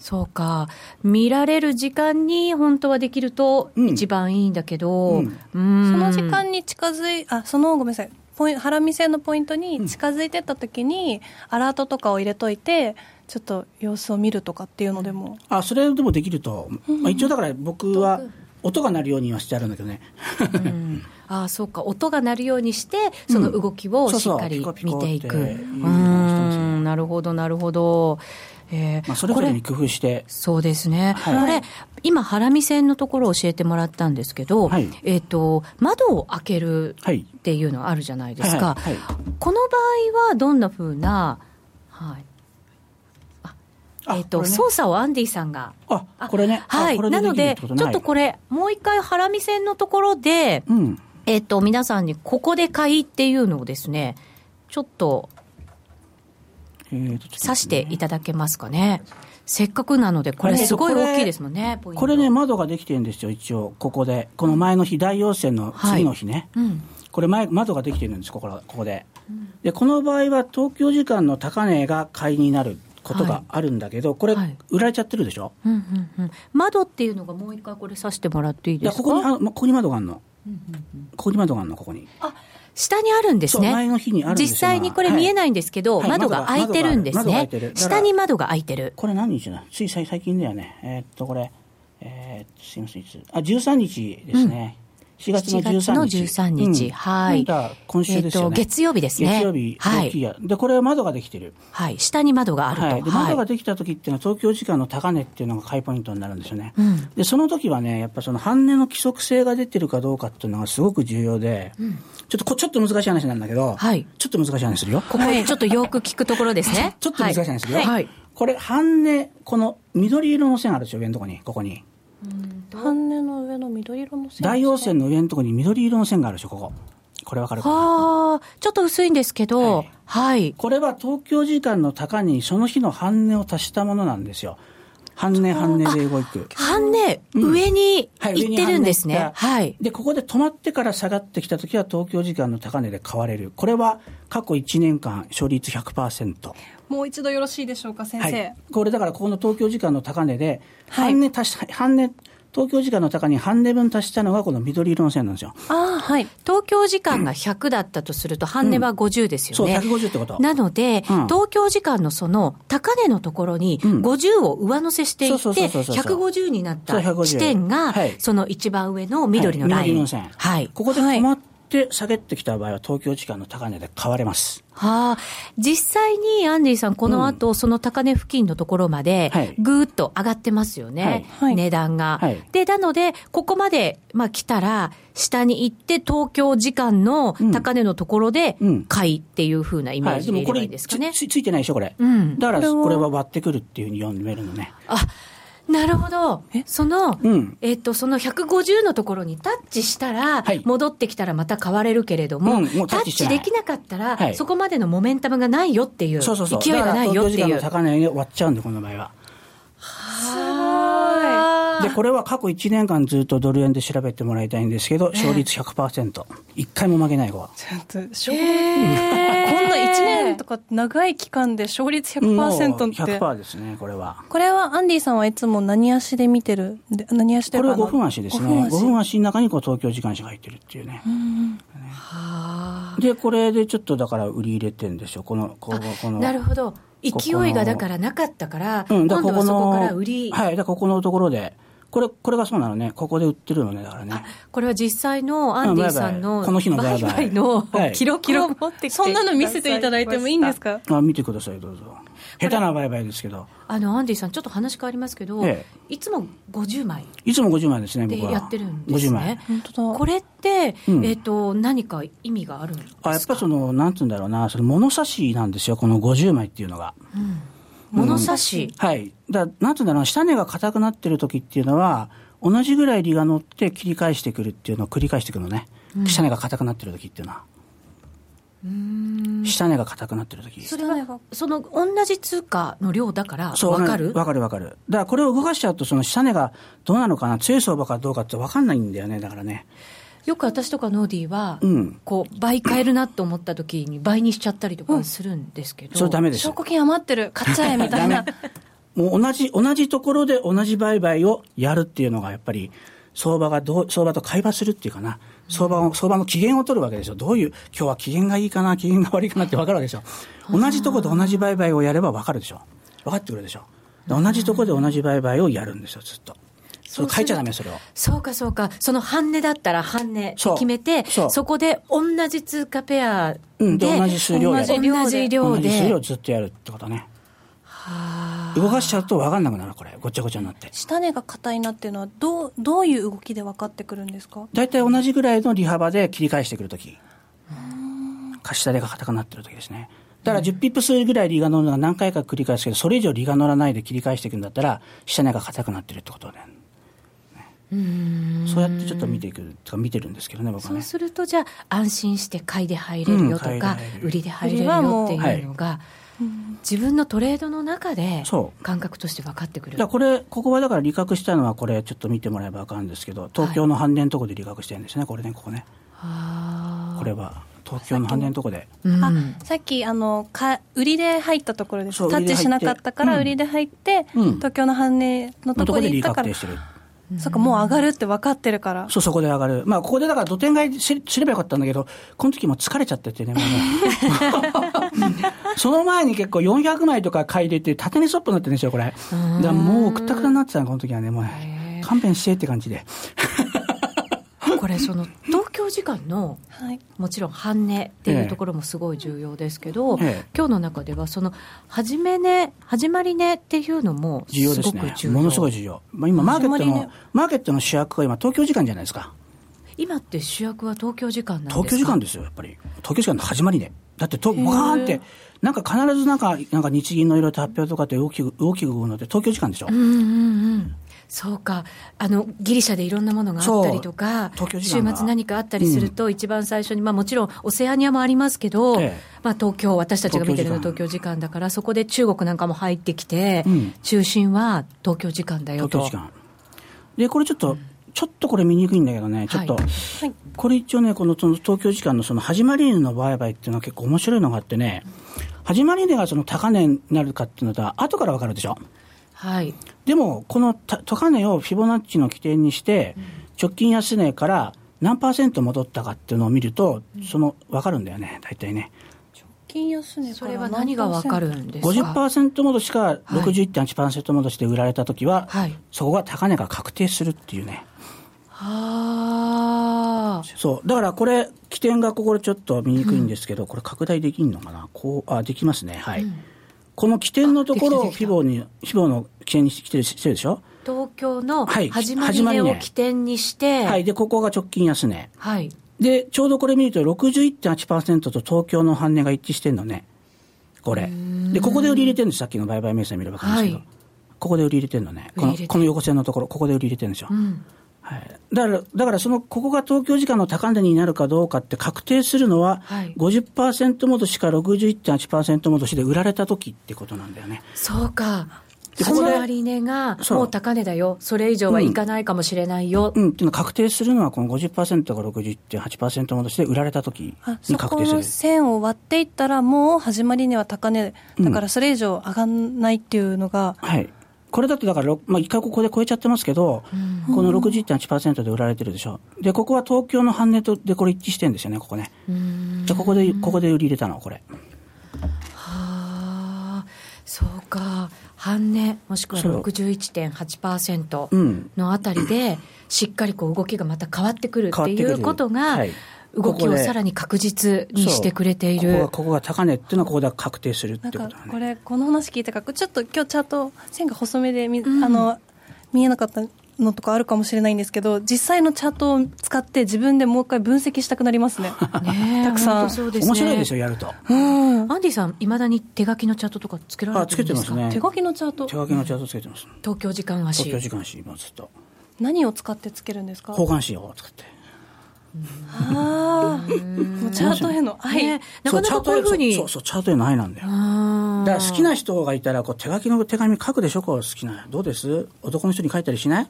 そうか。見られる時間に本当はできると一番いいんだけど、うん、その時間に近づい、あ、そのごめんなさい。ポイハラミ線のポイントに近づいてった時に、アラートとかを入れといて、ちょっと様子を見るとかっていうのでも。あそれでもできると、まあ、一応だから僕は音が鳴るようにはしてあるんだけどね、うん、ああそうか。音が鳴るようにしてその動きをしっかり見ていく。うん。なるほどなるほどえーまあ、それぞれに工夫して。そうですね、はい、これ今ハラミ線のところを教えてもらったんですけど、はい、えっ、ー、と窓を開けるっていうのあるじゃないですか、はい、この場合はどんなふうなはい。えっ、ー、と、ね、操作をアンディさんが。あ、これね。はい。なので、ちょっとこれ、もう一回、ハラミ線のところで、うん、えっ、ー、と、皆さんに、ここで買いっていうのをですね、ちょっと、えー、指していただけますかね。せっかくなので、これすごい大きいですもんね、これね、窓ができてるんですよ、一応、ここで。この前の日、大陽線の次の日ね。はいうん、これ前、窓ができてるんです、ここここで。で、この場合は、東京時間の高値が買いになる。ことがあるんだけど、はい、これ、売られちゃってるでしょ、うんうんうん、窓っていうのがもう一回これさしてもらっていいですか？ここにあここに窓があるの、うんうんうん、ここに窓があるのここに。あ下にあるんですね。前の日にある実際にこれ見えないんですけど、はい、窓が開いてるんですね。下に窓が開いてる。これ何日だつい最近だよね。えー、っと、これ、えー、すみません、いつ？あ、13日ですね。うん4月の13日。13日。うん、はい。今週ですよね。えー、月曜日ですね。月曜日。はい。で、これは窓ができてる。はい。下に窓があると。はい。で、窓ができた時っていうのは東京時間の高値っていうのが買いポイントになるんですよね。うん、で、その時はね、やっぱその半値の規則性が出てるかどうかっていうのがすごく重要で、うん、ちょっとこ、ちょっと難しい話なんだけど、はい。ちょっと難しい話するよ。ここ、ちょっとよく聞くところですね。ちょっと難しい話するよ。はい。これ、半値、この緑色の線あるでしょ、上のとこに、ここに。半値の上の緑色の線大陽線の上のところに緑色の線があるでしょこここれわかるかな？はちょっと薄いんですけど、はい、はい、これは東京時間の高値にその日の半値を足したものなんですよ半値半値で動く。半値、上に行ってるんですね。はい。で、ここで止まってから下がってきたときは東京時間の高値で買われる。これは過去1年間勝率100%。もう一度よろしいでしょうか、先生。はい、これだからここの東京時間の高値で、半値足し、はい、半値東京時間の高に半値分足したのがこの緑色の線なんですよ。ああ、はい。東京時間が100だったとすると、半値は50ですよね。うん、そう、150ってこと。なので、うん、東京時間のその高値のところに50を上乗せしていって、150になった地点が、その一番上の緑のライン。はい、緑の線。はい。ここで止まっって下げてきた場合は東京時間の高値で買われます。はあ、実際にアンディさん、この後、うん、その高値付近のところまで、ぐーっと上がってますよね、はい、値段が。はい、で、なので、ここまで、まあ、来たら、下に行って、東京時間の高値のところで、買いっていうふうなイメージでい。いですかね。はい、つついてないでしょ、これ。うん、だから、これは割ってくるっていうふうに読めるのね。あなるほど。その、うん、えっ、と、その150のところにタッチしたら、はい、戻ってきたらまた買われるけれども、うん、もタッチできなかったら、はい、そこまでのモメンタムがないよっていう、そうそうそう。勢いがないよっていう。高値に終わっちゃうんで、この場合は。で、これは過去1年間ずっとドル円で調べてもらいたいんですけど、勝率100%。一回も負けない子は。ちゃんと、勝率、こんな1年とか長い期間で勝率100%って。100%ですね、これは。これはアンディさんはいつも何足で見てる？何足でこれは5分足ですね。5分足の中にこう東京時間車が入ってるっていうね。で、これでちょっとだから売り入れてるんですよ。この、この、この。なるほど。勢いがだからなかったから、うん、だからここの、今度はそこから売り。はい、だここのところで、これ、これがそうなのね。ここで売ってるのね、だからね。これは実際のアンディさんの、この日の売買の記録を持ってきて、そんなの見せていただいてもいいんですか？あ見てください、どうぞ。下手な売買ですけど。あの、アンディさん、ちょっと話変わりますけど、ええ、いつも50枚。いつも50枚ですね、僕は。やってるんですね。50枚。本当だ。これって、うん、えっ、ー、と、何か意味があるんですか？あ、やっぱその、なんつうんだろうな、その物差しなんですよ、この50枚っていうのが。うん物差し、うん、はい。だなんつうんだろう、下値が硬くなってる時っていうのは、同じぐらい利が乗って切り返してくるっていうのを繰り返していくのね、うん、下値が硬くなってる時っていうのは。下値が硬くなってる時。それはその同じ通貨の量だから分かる？分かる分かる。だからこれを動かしちゃうとその下値がどうなのかな強い相場かどうかって分かんないんだよねだからねよく私とかノーディーは、うん、こう倍買えるなと思った時に倍にしちゃったりとかするんですけど、うん、それダメです証拠金余ってる買っちゃえみたいなもう同じ、同じところで同じ売買をやるっていうのがやっぱり、相場がどう、相場と会話するっていうかな。相場を、相場の機嫌を取るわけですよ。どういう、今日は機嫌がいいかな、機嫌が悪いかなって分かるわけですよ。同じところで同じ売買をやれば分かるでしょ。分かってくるでしょ。同じところで同じ売買をやるんですよ、ずっと。それ書いちゃダメ、それを。そうか、そうか。その半値だったら半値決めて、そこで同じ通貨ペアで、うん、で同じ数量で。同じ量で。同じ数量ずっとやるってことね。はあ。動かしちゃうと分かんなくなるこれごちゃごちゃになって下値が硬いなっていうのはどうどういう動きで分かってくるんですか？大体同じぐらいの利幅で切り返してくるとき貸し下値が硬くなってる時ですねだから10ピップスぐらい利が乗るのが何回か繰り返すけど、それ以上利が乗らないで切り返していくんだったら、下値が硬くなってるってことで、ね、そうやってちょっと見ていくとか見てるんですけどね、ね。そうすると、じゃあ、安心して買いで入れるよとか、うん、売りで入れるよっていうのが、はい、自分のトレードの中で感覚として分かってくる。だこれ、ここはだから利確したのは、これ、ちょっと見てもらえば分かるんですけど、東京の半年のところで利確してるんですね、これね、ここね。これは。東京の半年のとこで、あさっきあのか売りで入ったところです。タッチしなかったから売りで入って、うん、東京の半年のところで行ったからそっかもう上がるって分かってるから。そうそこで上がる。まあここでだから土天買いすればよかったんだけどこの時も疲れちゃっててねもうね。その前に結構400枚とか買い入れて縦にストップになってるんですよこれ。だもうくったくたになってたのこの時はねもう勘弁してって感じでこれその東京時間の、はい、もちろん半値っていうところもすごい重要ですけど、ええ、今日の中ではその始め値始まり値っていうのも重要ですね。ものすごい重要、まあ、今マーケットのマーケットの主役は今東京時間じゃないですか。今って主役は東京時間なんですか？東京時間ですよやっぱり。東京時間の始まり値だってと、バーンって、なんか必ずなんか、なんか日銀のいろいろ発表とかって大きく、大きく動くのって東京時間でしょ。うんうんうん。そうか。あのギリシャでいろんなものがあったりとか週末何かあったりすると、一番最初に、まあ、もちろんオセアニアもありますけど、ええ、まあ、東京私たちが見てるの東京時間。だからそこで中国なんかも入ってきて、うん、中心は東京時間だよと。でこれちょっと、うん。ちょっとこれ見にくいんだけどね、ちょっと、はい、これ一応ね、このその東京時間のその始まり値の売買っていうのは結構面白いのがあってね、始まり値がその高値になるかっていうのとは後から分かるでしょ。はい、でも、この高値をフィボナッチの起点にして、直近安値から何パーセント戻ったかっていうのを見ると、その分かるんだよね、大体ね。金安値それは何が分かるんですか？50%戻しか61.8%戻しで売られたときは、はい、そこが高値が確定するっていうね。はあ。そう。だからこれ、起点がここでちょっと見にくいんですけど、うん、これ拡大できるのかな？こう、あ、できますね。はい。うんこの起点のところをフィボに、フィボの起点にしてるしてるでしょ東京の始まり値を起点にして、はい、はい、で、ここが直近安値。はい。で、ちょうどこれ見ると61.8%と東京の半値が一致してるのね。これ。で、ここで売り入れてるんです。さっきの売買明細見れば分かるんですけど。はい、ここで売り入れてるのね。この、この横線のところ、ここで売り入れてるんですよ。うんはい、だから、だからその、ここが東京時間の高値になるかどうかって確定するのは、はい、50%戻しか61.8%戻しで売られた時ってことなんだよね。そうか。その終値がもう高値だよ、それ以上はいかないかもしれないよ。うん、うん、っていうの確定するのは、この50%か60.8%戻しで売られた時に確定する。線を割っていったら、もう始まり値は高値、だからそれ以上上がらないっていうのが、うん、はいこれだとだから、まあ、一回ここで超えちゃってますけど、うん、この60.8%で売られてるでしょ。で、ここは東京の半値とでこれ一致してるんですよね、ここね。じゃここで、ここで売り入れたの、これ。はあ、そうか。半値、もしくは61.8%のあたりで、しっかりこう動きがまた変わってくるっていうことが、はい動きをさらに確実にしてくれている。ここここが高値っていうのはここで確定するってことだ、ね、これこの話聞いたからちょっと今日チャート線が細めでみ、うん、あの見えなかったのとかあるかもしれないんですけど実際のチャートを使って自分でもう一回分析したくなりますね。ねたくさん。そうです、ね、面白いですよやると、うん、アンディさんいまだに手書きのチャートとかつけられてるんですか？あつけてますね。手書きのチャート。手書きのチャートつけてます、東京時間足東京時間足今ずっと。何を使ってつけるんですか？方眼紙を使ってああ、チャートへの愛、ね、なかなかこういうふうに。そうそうチャートへの愛なんだよ。だから好きな人がいたらこう手書きの手紙書くでしょこう好きな。どうです？男の人に書いたりしない？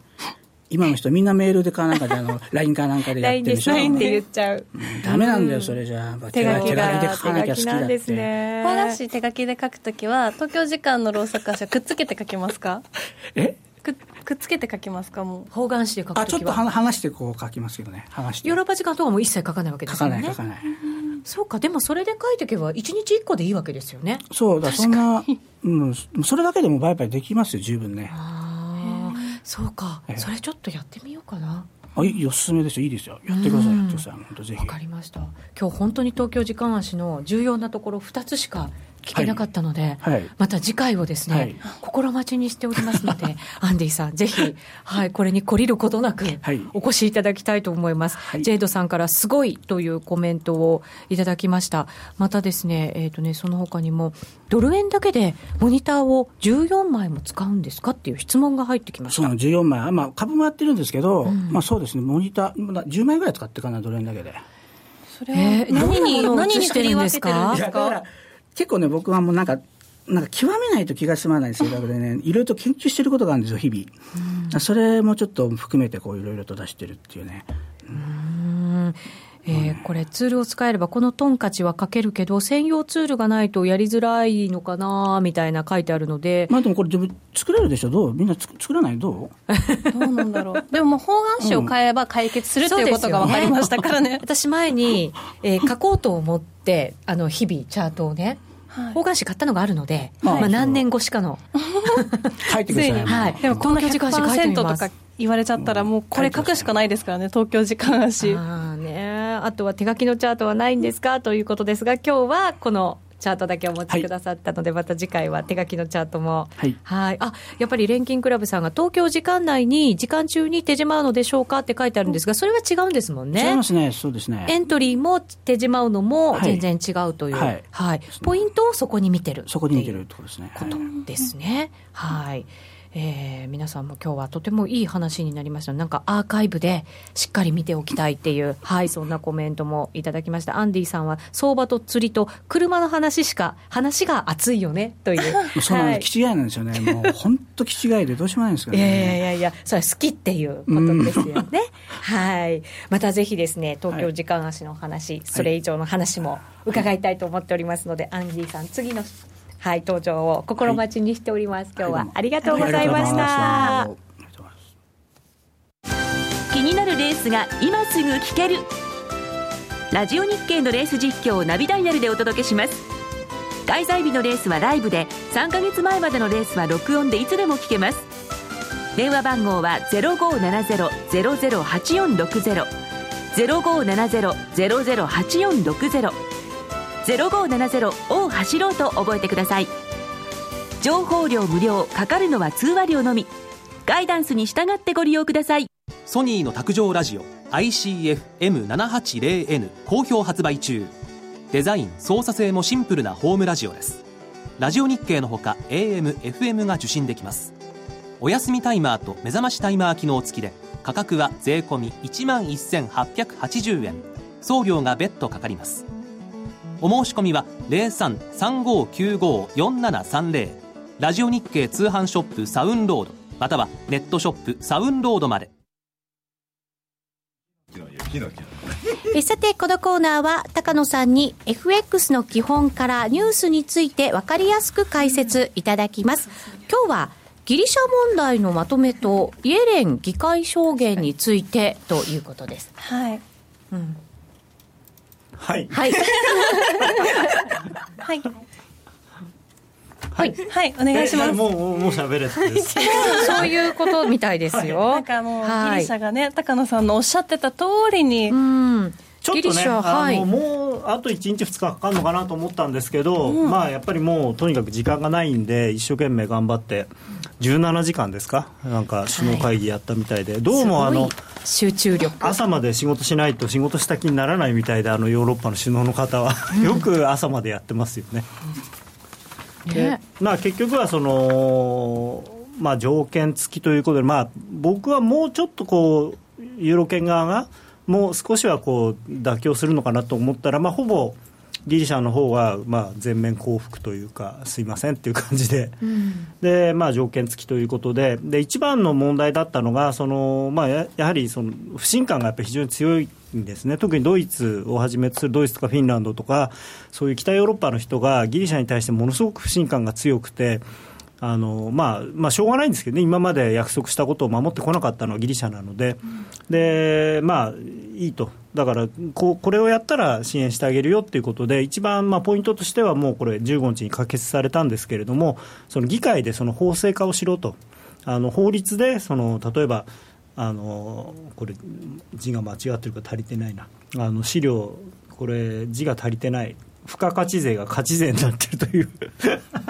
今の人みんなメールでかなんかであの LINE かなんかでやってるでしょ？LINE って言っちゃう、うん、ダメなんだよそれじゃあ。手書きで書かなきゃ好きだって。ですね。話手書きで書くときは東京時間のローソク足はくっつけて書きますか？え？くくっつけて書きますかもう。方眼紙で書くときは。あちょっと離してこう書きますけどね。離して。ヨーロッパ時間とかも一切書かないわけですよね。書かない書かない。そうかでもそれで書いておけば一日一個でいいわけですよね。そうだそんな、うん、それだけでも売買できますよ十分ね。ああそうか。それちょっとやってみようかな。あいいおすすめですよ。いいですよ。やってくださいやってください本当ぜひ。わかりました。今日本当に東京時間足の重要なところ2つしか聞けなかったので、はいはいまた次回をですね、はい心待ちにしておりますので、アンディさん、ぜひ、はい、これに懲りることなくはい、お越しいただきたいと思います。はいジェイドさんからすごいというコメントをいただきました。またですね、えっ、とね、その他にも、ドル円だけでモニターを14枚も使うんですかっていう質問が入ってきましたそうな。の、14枚。あまあ、株もやってるんですけど、まあそうですね、モニター、まだ10枚ぐらい使ってるかな、ドル円だけで。それえーは何に、どんなものを何に振り分けてるんあですいやだからか結構ね、僕はもうなんか、なんか極めないと気が済まない性格でね、いろいろと研究してることがあるんですよ、日々。それもちょっと含めて、こう、いろいろと出してるっていうね。うんえーこれ、ツールを使えれば、このトンカチは書けるけど、専用ツールがないとやりづらいのかなみたいな書いてあるので、まあでもこれ自分作れるでしょ？どう？みんなつ作らないどう？どうなんだろう？でももう方眼紙を変えば解決するっていうことが分かりましたからね。私、前に、えー書こうと思って、あの日々、チャートをね、はい。方眼紙買ったのがあるので、はいまあ、何年越しかの、書いてください。はい。でもこんな東京時間足書いてみ100%ますとか言われちゃったらもうこれ書くしかないですからね、東京時間足。あとは手書きのチャートはないんですか？ということですが、今日はこのチャートだけお持ちくださったので、また次回は手書きのチャートも。はいあ、やっぱり錬金クラブさんが東京時間内に、時間中に手じまうのでしょうかって書いてあるんですが、それは違うんですもんね。違いますね、そうですね。エントリーも手じまうのもはい全然違うという、ははいいポイントをそこに見てるそこに似てるっってことですね。ことですね。はいえー皆さんも今日はとてもいい話になりましたなんかアーカイブでしっかり見ておきたいっていう、はい、そんなコメントもいただきました。アンディさんは相場と釣りと車の話しか、話が熱いよねという。そうなんはいです。気違いなんですよね。もう本当気違いでどうしようもないんですからいやいやいね。やいや、それは好きっていうことですよね。はい。またぜひですね、東京時間足の話、それ以上の話も伺いたいと思っておりますので、アンディさん、次の、はい、登場を心待ちにしております。今日はありがとうございました。ありがとうございます気になるレースが今すぐ聞ける。ラジオ日経のレース実況をナビダイヤルでお届けします。開催日のレースはライブで3ヶ月前までのレースは録音でいつでも聞けます。電話番号は0570-008460 0570-008460 0570を走ろうと覚えてください。情報量無料かかるのは通話料のみ。ガイダンスに従ってご利用ください。ソニーの卓上ラジオ ICF-M780N 好評発売中。デザイン操作性もシンプルなホームラジオです。ラジオ日経のほか AM、FM が受信できます。お休みタイマーと目覚ましタイマー機能付きで価格は税込1万1880円。送料が別途かかります。お申し込みは03-3595-4730ラジオ日経通販ショップサウンロードまたはネットショップサウンロードまでえさて、このコーナーは高野さんに FX の基本からニュースについて分かりやすく解説いただきます。今日はギリシャ問題のまとめとイエレン議会証言についてということです。はい。はい。はい。はい。はい。はい、お願いします。もう、もうもう喋れってです。そういうことみたいですよ。なんかもう、はいギリシャがね、高野さんのおっしゃってた通りに、うん。ちょっとね、あのもうあと1日、2日かかるのかなと思ったんですけど、まあやっぱりもうとにかく時間がないんで、一生懸命頑張って、17時間ですか、なんか首脳会議やったみたいで、どうもあの集中力。朝まで仕事しないと仕事した気にならないみたいで、あのヨーロッパの首脳の方は、よく朝までやってますよね。でねまあ、結局はその、まあ、条件付きということで、まあ、僕はもうちょっとこうユーロ圏側がもう少しはこう妥協するのかなと思ったら、まあ、ほぼギリシャの方はまあ全面降伏というかすいませんっていう感じで。でまあ、条件付きということで。で一番の問題だったのがその、まあ、ややはりその不信感がやっぱり非常に強いんですね。特にドイツをはじめとするドイツとかフィンランドとかそういう北ヨーロッパの人がギリシャに対してものすごく不信感が強くて。あのまあまあ、しょうがないんですけどね、今まで約束したことを守ってこなかったのはギリシャなので、でまあ、いいと、だからここれをやったら支援してあげるよということで、一番まあポイントとしては、もうこれ、15日に可決されたんですけれども、その議会でその法制化をしろと、あの法律でその例えば、あのこれ、字が間違ってるか足りてないな、あの資料、これ、字が足りてない、付加価値税が価値税になってるという。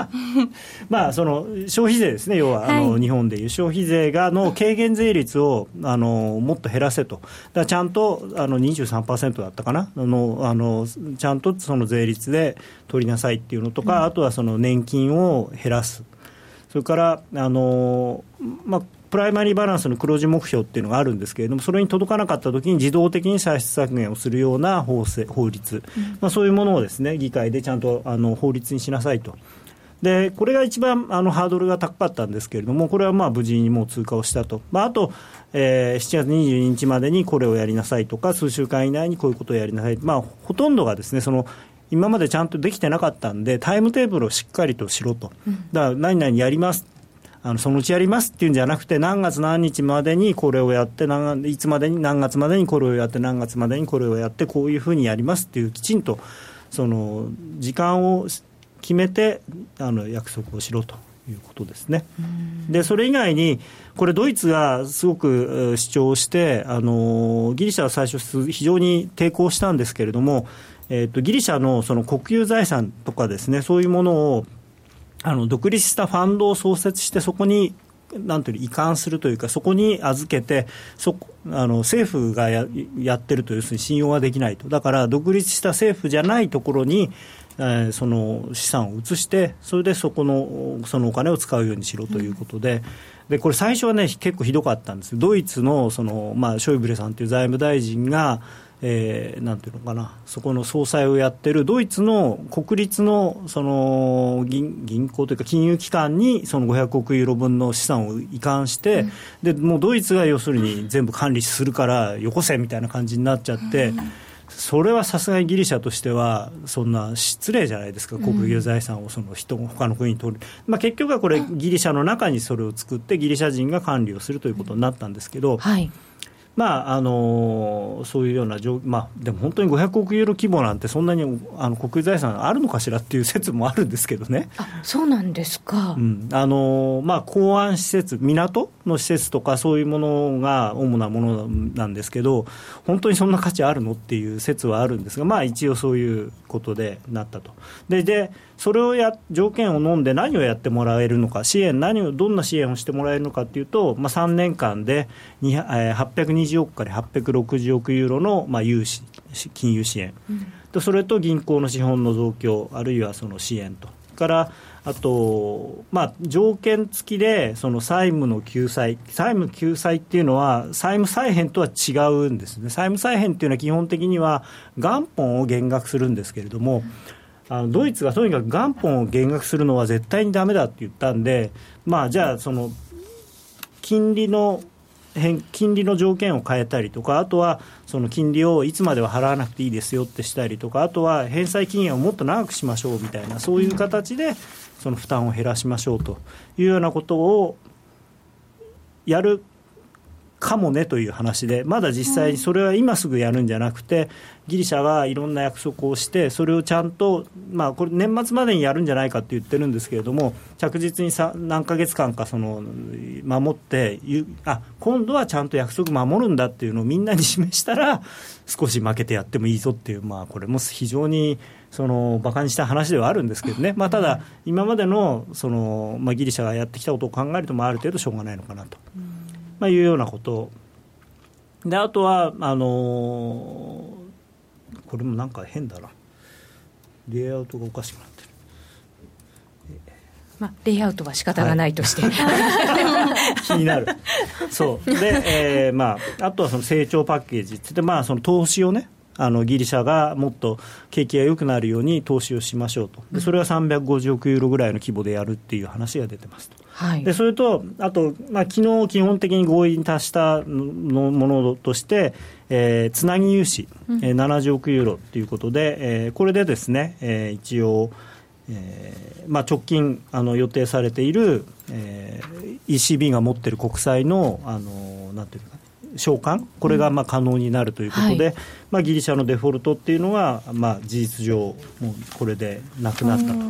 まあその消費税ですね要は、あの日本でいう消費税がの軽減税率をあのもっと減らせと。だちゃんとあの23%だったかな？あのあのちゃんとその税率で取りなさいっていうのとか、うん、あとはその年金を減らす。それからあのまあプライマリーバランスの黒字目標っていうのがあるんですけれども、それに届かなかったときに自動的に歳出削減をするような法制法律、うん、まあ、そういうものをですね議会でちゃんとあの法律にしなさいと。でこれが一番あのハードルが高かったんですけれども、これはまあ無事にもう通過をしたと、まあ、あと、えー、7月22日までにこれをやりなさいとか、数週間以内にこういうことをやりなさい、まあ、ほとんどがですねその今までちゃんとできてなかったんで、タイムテーブルをしっかりとしろと、だから何々やりますあのそのうちやりますっていうんじゃなくて、何月何日までにこれをやって、いつまでに何月までにこれをやって、何月までにこれをやって、こういうふうにやりますっていう、きちんとその時間を決めてあの約束をしろということですね。でそれ以外にこれドイツがすごく主張してあのギリシャは最初非常に抵抗したんですけれども、えーとギリシャのその国有財産とかですねそういうものをあの独立したファンドを創設して、そこになんていう移管するというか、そこに預けて、そあの政府がややってると、要するに信用はできないと、だから独立した政府じゃないところに、えー、その資産を移して、それでそこのそのお金を使うようにしろということで、うん、でこれ、最初はね、結構ひどかったんです、ドイツのその、まあ、ショイブレさんという財務大臣が、えー、なんていうのかな、そこの総裁をやってるドイツの国立のその銀銀行というか金融機関にその500億ユーロ分の資産を移管して、うん、でもうドイツが要するに全部管理するからよこせみたいな感じになっちゃって。うん。それはさすがにギリシャとしては、そんな失礼じゃないですか、国有財産をその人、他の国に取る、まあ、結局はこれ、ギリシャの中にそれを作って、ギリシャ人が管理をするということになったんですけど、はいまああのそういうような状、まあ、でも本当に500億ユーロ規模なんて、そんなにあの国有財産あるのかしらっていう説もあるんですけどね。あそうなんですか、うんあのまあ、港湾施設、港の施設とか、そういうものが主なものなんですけど、本当にそんな価値あるのっていう説はあるんですが、まあ、一応そういうことでなったと。ででそれをや条件を飲んで何をやってもらえるのか支援何をどんな支援をしてもらえるのかというと、まあ、3年間で820億から860億ユーロの、まあ、融資金融支援、うん、それと銀行の資本の増強あるいはその支援と。からあと、まあ、条件付きでその債務の救済債務救済っていうのは債務再編とは違うんですね。債務再編っていうのは基本的には元本を減額するんですけれども、あのドイツがとにかく元本を減額するのは絶対にだめだって言ったんで、まあ、じゃあ、その金利の金利の条件を変えたりとか、あとはその金利をいつまでは払わなくていいですよってしたりとか、あとは返済期限をもっと長くしましょうみたいな、そういう形でその負担を減らしましょうというようなことをやるかもねという話で、まだ実際、それは今すぐやるんじゃなくて、ギリシャはいろんな約束をして、それをちゃんと、まあ、これ、年末までにやるんじゃないかって言ってるんですけれども、着実にさ何ヶ月間かその守ってあ、今度はちゃんと約束守るんだっていうのをみんなに示したら、少し負けてやってもいいぞっていう、まあ、これも非常に。その馬鹿にした話ではあるんですけどね、まあ、ただ、今までのその、まあ、ギリシャがやってきたことを考えると、まあ、ある程度しょうがないのかなと。まあ、いうようなこと。であとはあのー、これもなんか変だな。レイアウトがおかしくなってる。まあ、レイアウトは仕方がないとして、はい、気になる。そう。で、えーまあ、あとはその成長パッケージって言って、まあ、その投資をねあのギリシャがもっと景気が良くなるように投資をしましょうと、でそれは350億ユーロぐらいの規模でやるっていう話が出てますと。はい、でそれと、あと、まあ昨日基本的に合意に達したのものとして、えー、つなぎ融資、うん、えー、70億ユーロということで、えー、これでですね、えー、一応、えーまあ、直近あの予定されている、えー、ECB が持っている国債のあのなんていうか償還、これがまあ可能になるということで、うんはい、まあ、ギリシャのデフォルトっていうのが、まあ、事実上、もうこれでなくなったと。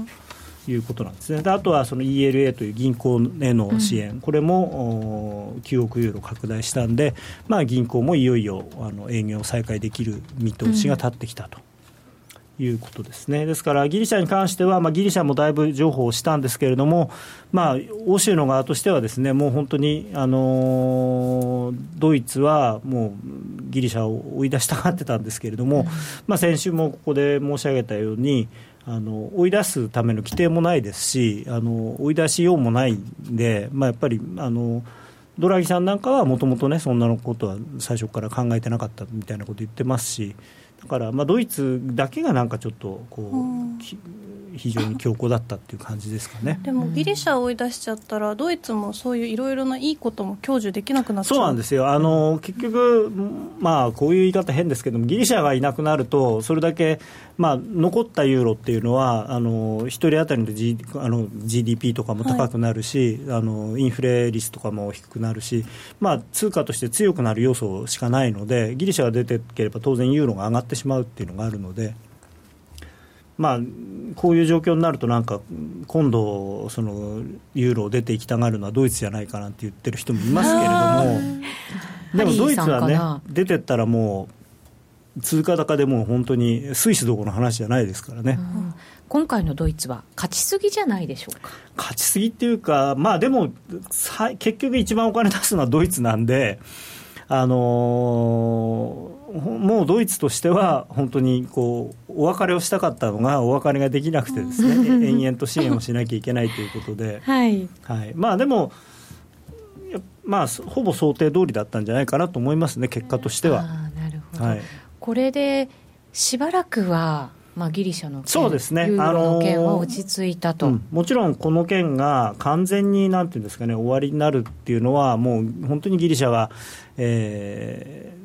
いうことなんですね。であとはその ELA という銀行への支援、うん、これも9億ユーロ拡大したんで、まあ、銀行もいよいよあの営業再開できる見通しが立ってきたと。いうことですね。ですから、ギリシャに関しては、まあ、ギリシャもだいぶ情報をしたんですけれども、まあ、欧州の側としてはですね、もう本当に、あのドイツはもうギリシャを追い出したがってたんですけれども、まあ、先週もここで申し上げたように、あの追い出すための規定もないですし、あの追い出しようもないんで、まあ、やっぱりあのドラギさんなんかはもともとね、そんなのことは最初から考えてなかったみたいなこと言ってますし、だから、まあ、ドイツだけがなんかちょっとこう、き非常に強硬だったっていう感じですかね。でもギリシャを追い出しちゃったらドイツもそういういろいろないいことも享受できなくなっちゃう。そうなんですよ。あの結局、まあ、こういう言い方変ですけどもギリシャがいなくなるとそれだけ、まあ、残ったユーロっていうのはあの1人当たりの,、G、あの GDP とかも高くなるし、はい、あのインフレ率とかも低くなるし、まあ、通貨として強くなる要素しかないのでギリシャが出てければ当然ユーロが上がってしまうっていうのがあるので。まあ、こういう状況になると、なんか今度、そのユーロ出ていきたがるのはドイツじゃないかなって言ってる人もいますけれども、でもドイツはね、出てったらもう、通貨高でも本当にスイスどころの話じゃないですからね、うん、今回のドイツは勝ちすぎじゃないでしょうか？勝ちすぎっていうか、まあでも、結局、一番お金出すのはドイツなんで、あのーもうドイツとしては、本当にこうお別れをしたかったのが、お別れができなくて、ですね延々と支援をしなきゃいけないということで、はい。はい、まあでも、まあ、ほぼ想定通りだったんじゃないかなと思いますね、結果としては。なるほど、はい、これでしばらくはまあ、ギリシャのそうですね、あの件は落ち着いたと、うん、もちろんこの件が完全になんていうんですかね、終わりになるっていうのは、もう本当にギリシャは、え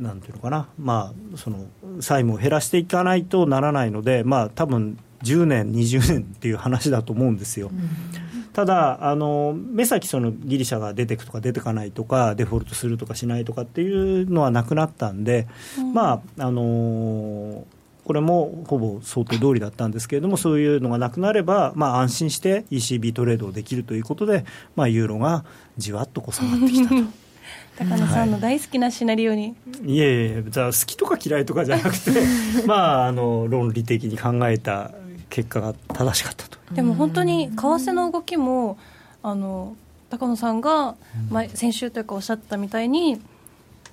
なんていうのかな、まあ、その債務を減らしていかないとならないので、まあ多分10年、20年っていう話だと思うんですよ。うん、ただあの、目先そのギリシャが出てくとか出てかないとか、デフォルトするとかしないとかっていうのはなくなったんで、うん、まあ、あのこれもほぼ想定通りだったんですけれども、そういうのがなくなれば、まあ、安心して ECB トレードをできるということで、まあ、ユーロがじわっとこう下がってきたと。高野さんの大好きなシナリオに、はい、いえいえじゃあ好きとか嫌いとかじゃなくて まああの論理的に考えた結果が正しかったと。でも本当に為替の動きもあの高野さんが前先週というかおっしゃったみたいに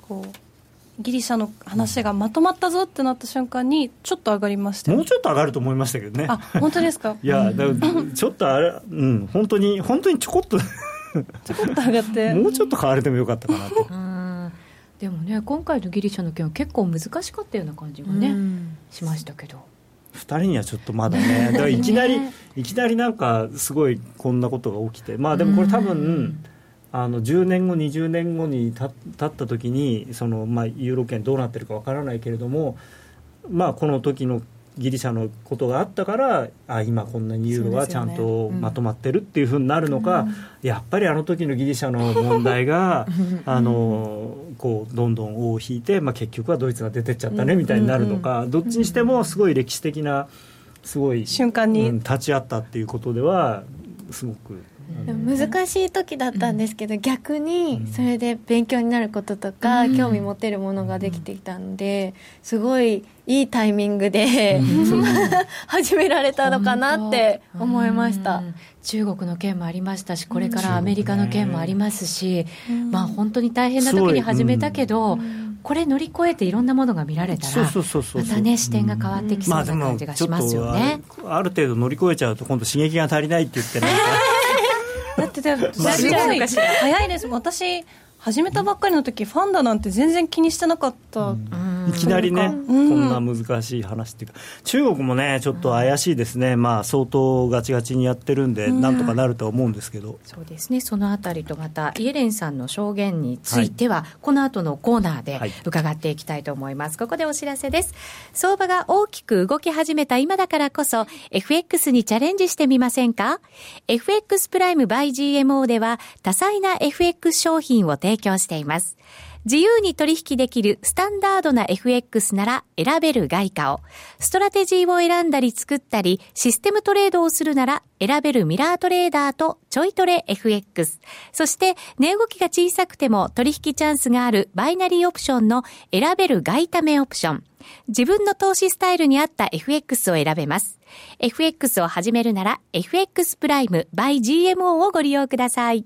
こうギリシャの話がまとまったぞってなった瞬間にちょっと上がりましたもうちょっと上がると思いましたけどね。あ本当ですか？いやだ ちょっとあれうん本当に本当にちょこっとちょこっと上がって。もうちょっと買われてもよかったかなとでもね今回のギリシャの件は結構難しかったような感じがねしましたけど。2人にはちょっとまだね。だからいきなり、いきなりなんかすごいこんなことが起きて。まあでもこれ多分あの10年後20年後にた経った時にその、まあ、ユーロ圏どうなってるかわからないけれどもまあこの時のギリシャのことがあったからあ今こんなにユーロはちゃんとまとまってるっていうふうになるのか、ねうん、やっぱりあの時のギリシャの問題があのこうどんどん尾を引いて、まあ、結局はドイツが出てっちゃったねみたいになるのか、どっちにしてもすごい歴史的なすごい瞬間に、うん、立ち会ったっていうことではすごく。難しい時だったんですけど、逆にそれで勉強になることとか、興味持てるものができてきたのですごいいいタイミングで、始められたのかなって思いました。中国の件もありましたし、これからアメリカの件もありますし、まあ本当に大変な時に始めたけど、これ乗り越えていろんなものが見られたら、またね、視点が変わってきそうな感じがしますよね。まあ、ある程度乗り越えちゃうと、今度刺激が足りないって言ってなんかだってでも、すごい早いです。私始めたばっかりの時ファンダなんて全然気にしてなかった、うん、いきなりね、うん、こんな難しい話っていうか。中国もねちょっと怪しいですね、まあ相当ガチガチにやってるんで、なんとかなるとは思うんですけど。そうですね。そのあたりとまたイエレンさんの証言については、はい、この後のコーナーで伺っていきたいと思います、はい、ここでお知らせです。相場が大きく動き始めた今だからこそ FX にチャレンジしてみませんか？FX プライム by GMO では多彩な FX 商品を提提供しています。自由に取引できるスタンダードな FX なら選べる外貨を、ストラテジーを選んだり作ったり、システムトレードをするなら選べるミラートレーダーとちょいトレ FX。そして値動きが小さくても取引チャンスがあるバイナリーオプションの選べる外為オプション。自分の投資スタイルに合った FX を選べます。FX を始めるなら FX プライム by GMO をご利用ください。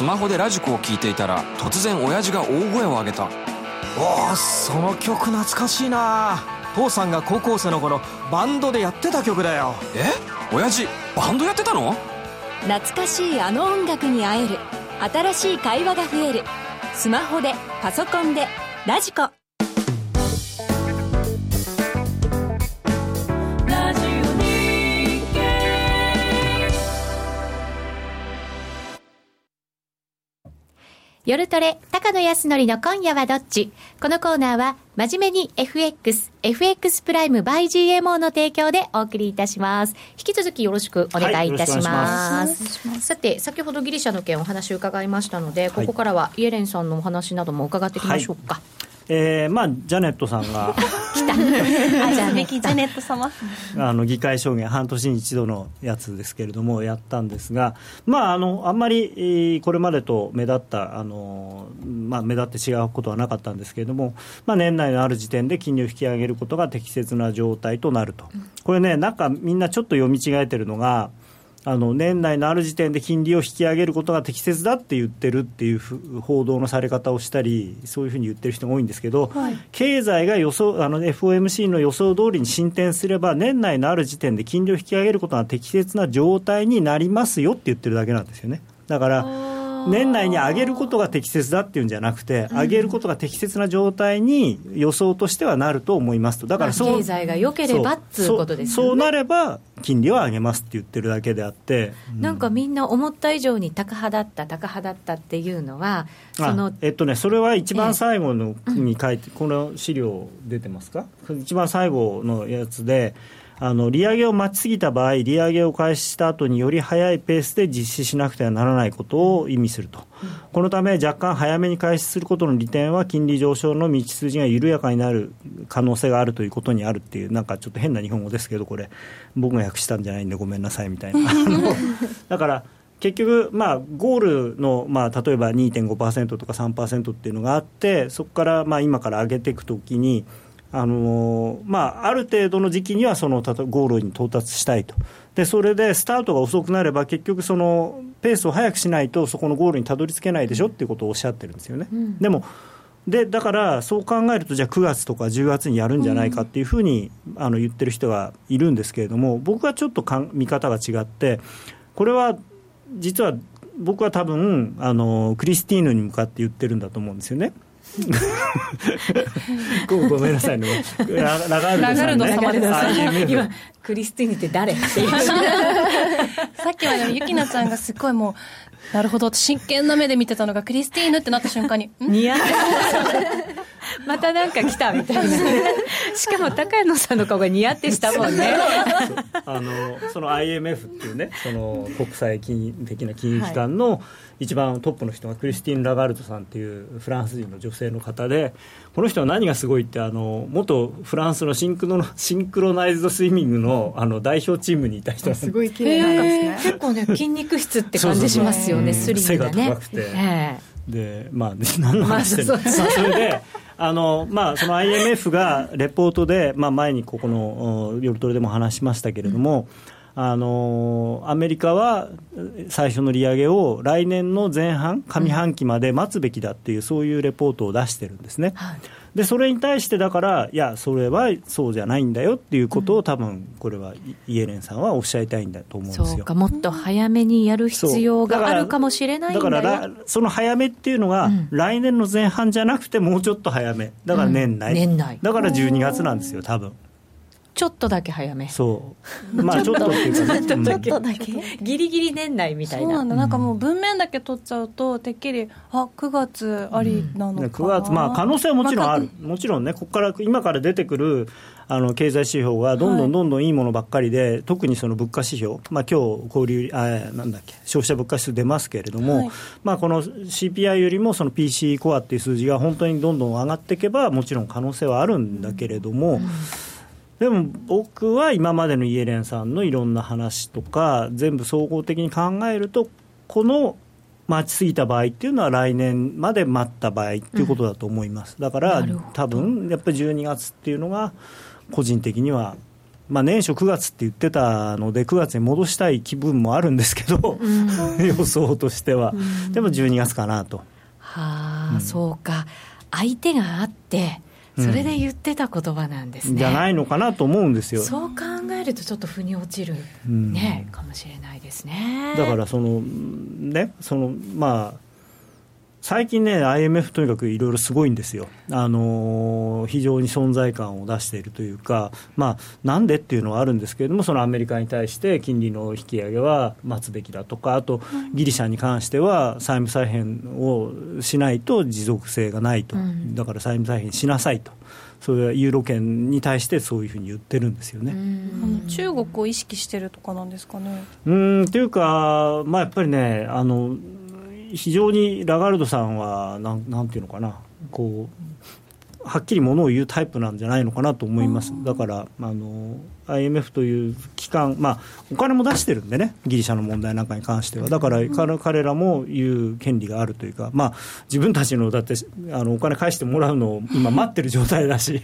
スマホでラジコを聞いていたら突然親父が大声を上げた。おおその曲懐かしいな。父さんが高校生の頃バンドでやってた曲だよ。え？親父バンドやってたの？懐かしいあの音楽に会える。新しい会話が増える。スマホでパソコンでラジコ夜トレ、高野康則の今夜はどっち？このコーナーは、真面目に FX、FX プライム by GMO の提供でお送りいたします。引き続きよろしくお願いいたします。さて、先ほどギリシャの件お話伺いましたので、ここからはイエレンさんのお話なども伺っていきましょうか。えーまあ、ジャネットさんが。来た。あじゃあべきジャネット様。あの議会証言、半年に一度のやつですけれども、やったんですが、まあ、あのあんまり、えーこれまでと目立った、あのまあ、目立って違うことはなかったんですけれども、まあ、年内のある時点で金利を引き上げることが適切な状態となると、これね、なんかみんなちょっと読み違えてるのが、あの年内のある時点で金利を引き上げることが適切だって言ってるっていうふ報道のされ方をしたり、そういうふうに言ってる人が多いんですけど、経済が予想あの FOMC の予想通りに進展すれば、年内のある時点で金利を引き上げることが適切な状態になりますよって言ってるだけなんですよね。だから年内に上げることが適切だっていうんじゃなくて、上げることが適切な状態に予想としてはなると思いますと、だからそう経済が良ければっつうことですよね。そうなれば、金利は上げますって言ってるだけであって、なんかみんな思った以上に高派だった、高派だったっていうのは、そのあえっとね、それは一番最後のに書いて、この資料出てますか、一番最後のやつで、あの利上げを待ちすぎた場合、利上げを開始した後により早いペースで実施しなくてはならないことを意味すると、このため、若干早めに開始することの利点は、金利上昇の道筋が緩やかになる可能性があるということにあるっていう、なんかちょっと変な日本語ですけど、これ、僕が訳したんじゃないんで、ごめんなさいみたいな。だから結局、まあ、ゴールの、まあ、例えば2.5%とか3%っていうのがあって、そこから、まあ、今から上げていくときに、あのーまあ、ある程度の時期にはそのたとゴールに到達したいとで、それでスタートが遅くなれば、結局、そのペースを速くしないと、そこのゴールにたどり着けないでしょっていうことをおっしゃってるんですよね。でもでだから、そう考えると、じゃあ9月とか10月にやるんじゃないかっていうふうに、あの言ってる人がいるんですけれども、僕はちょっとかん見方が違って、これは実は僕は多分あのクリスティーヌに向かって言ってるんだと思うんですよね。ご ごめんなさいね、ララガルドさん、ね、ラガルド様です。今クリスティーヌって誰？っていうさっきはでもゆきなちゃんがすっごいもうなるほど。真剣な目で見てたのがクリスティーヌってなった瞬間にん？似合う またなんか来たみたいな。しかも高野さんの顔が似合ってしたもんね。あのその IMF っていうねその国際金融的な金融機関の一番トップの人がクリスティン・ラガルドさんっていうフランス人の女性の方でこの人は何がすごいってあの元フランスのシンクロシンクロナイズドスイミングのあの代表チームにいた人すごい綺麗なんですね、結構ね筋肉質って感じしますよねスリムなね。背が高くて。えでまあ 何の話してるの、まあそれであの、まあ、その IMF がレポートで、まあ、前にここのお夜トレでも話しましたけれども、あのアメリカは最初の利上げを来年の前半、上半期まで待つべきだっていう、そういうレポートを出してるんですね。はい。でそれに対してだからいやそれはそうじゃないんだよっていうことを多分これはイエレンさんはおっしゃりたいんだと思うんですよ。そうかもっと早めにやる必要があるかもしれないんだだからその早めっていうのが、来年の前半じゃなくてもうちょっと早め。だから年内、うん、年内。だから12月なんですよ多分ちょっとだけ早め。そう。まあちょっとっていうかね。ちょっとだけ。ギリギリ年内みたいな。そうなんだ、なんかもう文面だけ取っちゃうとてっきりあ9月ありなのかな、うん、9月まあ可能性はもちろんある、もちろんねここから今から出てくるあの経済指標がどんどんどんどんいいものばっかりで、はい、特にその物価指標、まあ今日交流あなんだっけ消費者物価指数出ますけれども、はい、まあこの CPI よりもその PC コアっていう数字が本当にどんどん上がっていけばもちろん可能性はあるんだけれども。うんでも僕は今までのイエレンさんのいろんな話とか全部総合的に考えるとこの待ちすぎた場合っていうのは来年まで待った場合っていうことだと思います、だから多分やっぱり12月っていうのが個人的にはまあ、年初9月って言ってたので、9月に戻したい気分もあるんですけど、うん、予想としては、うん、でも12月かなと。はあ、うん、そうか、相手があって、それで言ってた言葉なんですね、じゃないのかなと思うんですよ。そう考えるとちょっと腑に落ちる、ねかもしれないですね。だからそのねそのまあ最近ね、IMF とにかくいろいろすごいんですよ、あのー、非常に存在感を出しているというか、まあ、なんでっていうのはあるんですけれども、そのアメリカに対して金利の引き上げは待つべきだとか、あとギリシャに関しては債務再編をしないと持続性がないと、だから債務再編しなさいと。それはユーロ圏に対してそういうふうに言ってるんですよね。中国を意識してるとかなんですかね？うんというか、まあ、やっぱりねあの非常にラガルドさんはなんなんていうのかな。こうはっきりものを言うタイプなんじゃないのかなと思います、だからあの IMF という機関、まあ、お金も出してるんでね、ギリシャの問題なんかに関しては、だから彼らも言う権利があるというか、まあ、自分たちのだってあのお金返してもらうのを今、待ってる状態だし。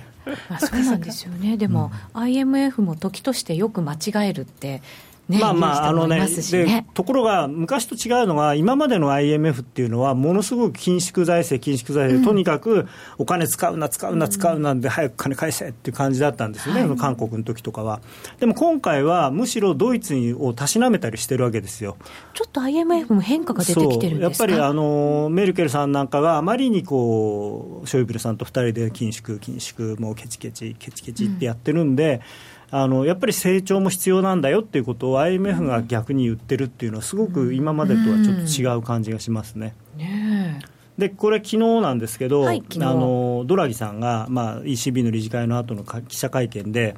ま あそうなんですよね、でも、うん、IMF も時としてよく間違えるって、ね、まあまあ、あのね、でところが、昔と違うのは、今までの IMF っていうのは、ものすごく緊縮財政、緊縮財政、うん、とにかくお金使うな、使うな、使うなんで、早く金返せっていう感じだったんですよね、はい、韓国の時とかは。でも今回は、むしろドイツをたしなめたりしてるわけですよ。ちょっと IMF も変化が出てきてるんやっぱりあのメルケルさんなんかがあまりにこうショイブルさんと2人で緊縮、緊縮、もうケチケチ、ケチケチってやってるんで。うんあのやっぱり成長も必要なんだよっていうことを IMF が逆に言ってるっていうのはすごく今までとはちょっと違う感じがしますね。ねでこれ、昨日なんですけど、はい、あのドラギさんが、まあ、ECB の理事会の後の記者会見で、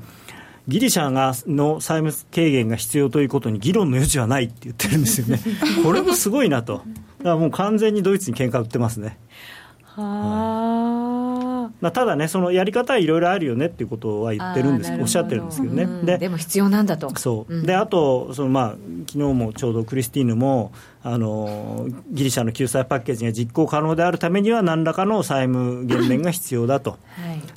ギリシャがの債務軽減が必要ということに議論の余地はないって言ってるんですよね、これもすごいなと、だからもう完全にドイツに喧嘩売ってますね。はあまあ、ただね、そのやり方はいろいろあるよねっていうことは言ってるんです、おっしゃってるんですけどね。うん、ででも必要なんだと。そう、うん、であとその、まあ昨日もちょうどクリスティーヌもあのギリシャの救済パッケージが実行可能であるためには何らかの債務減免が必要だと、はい、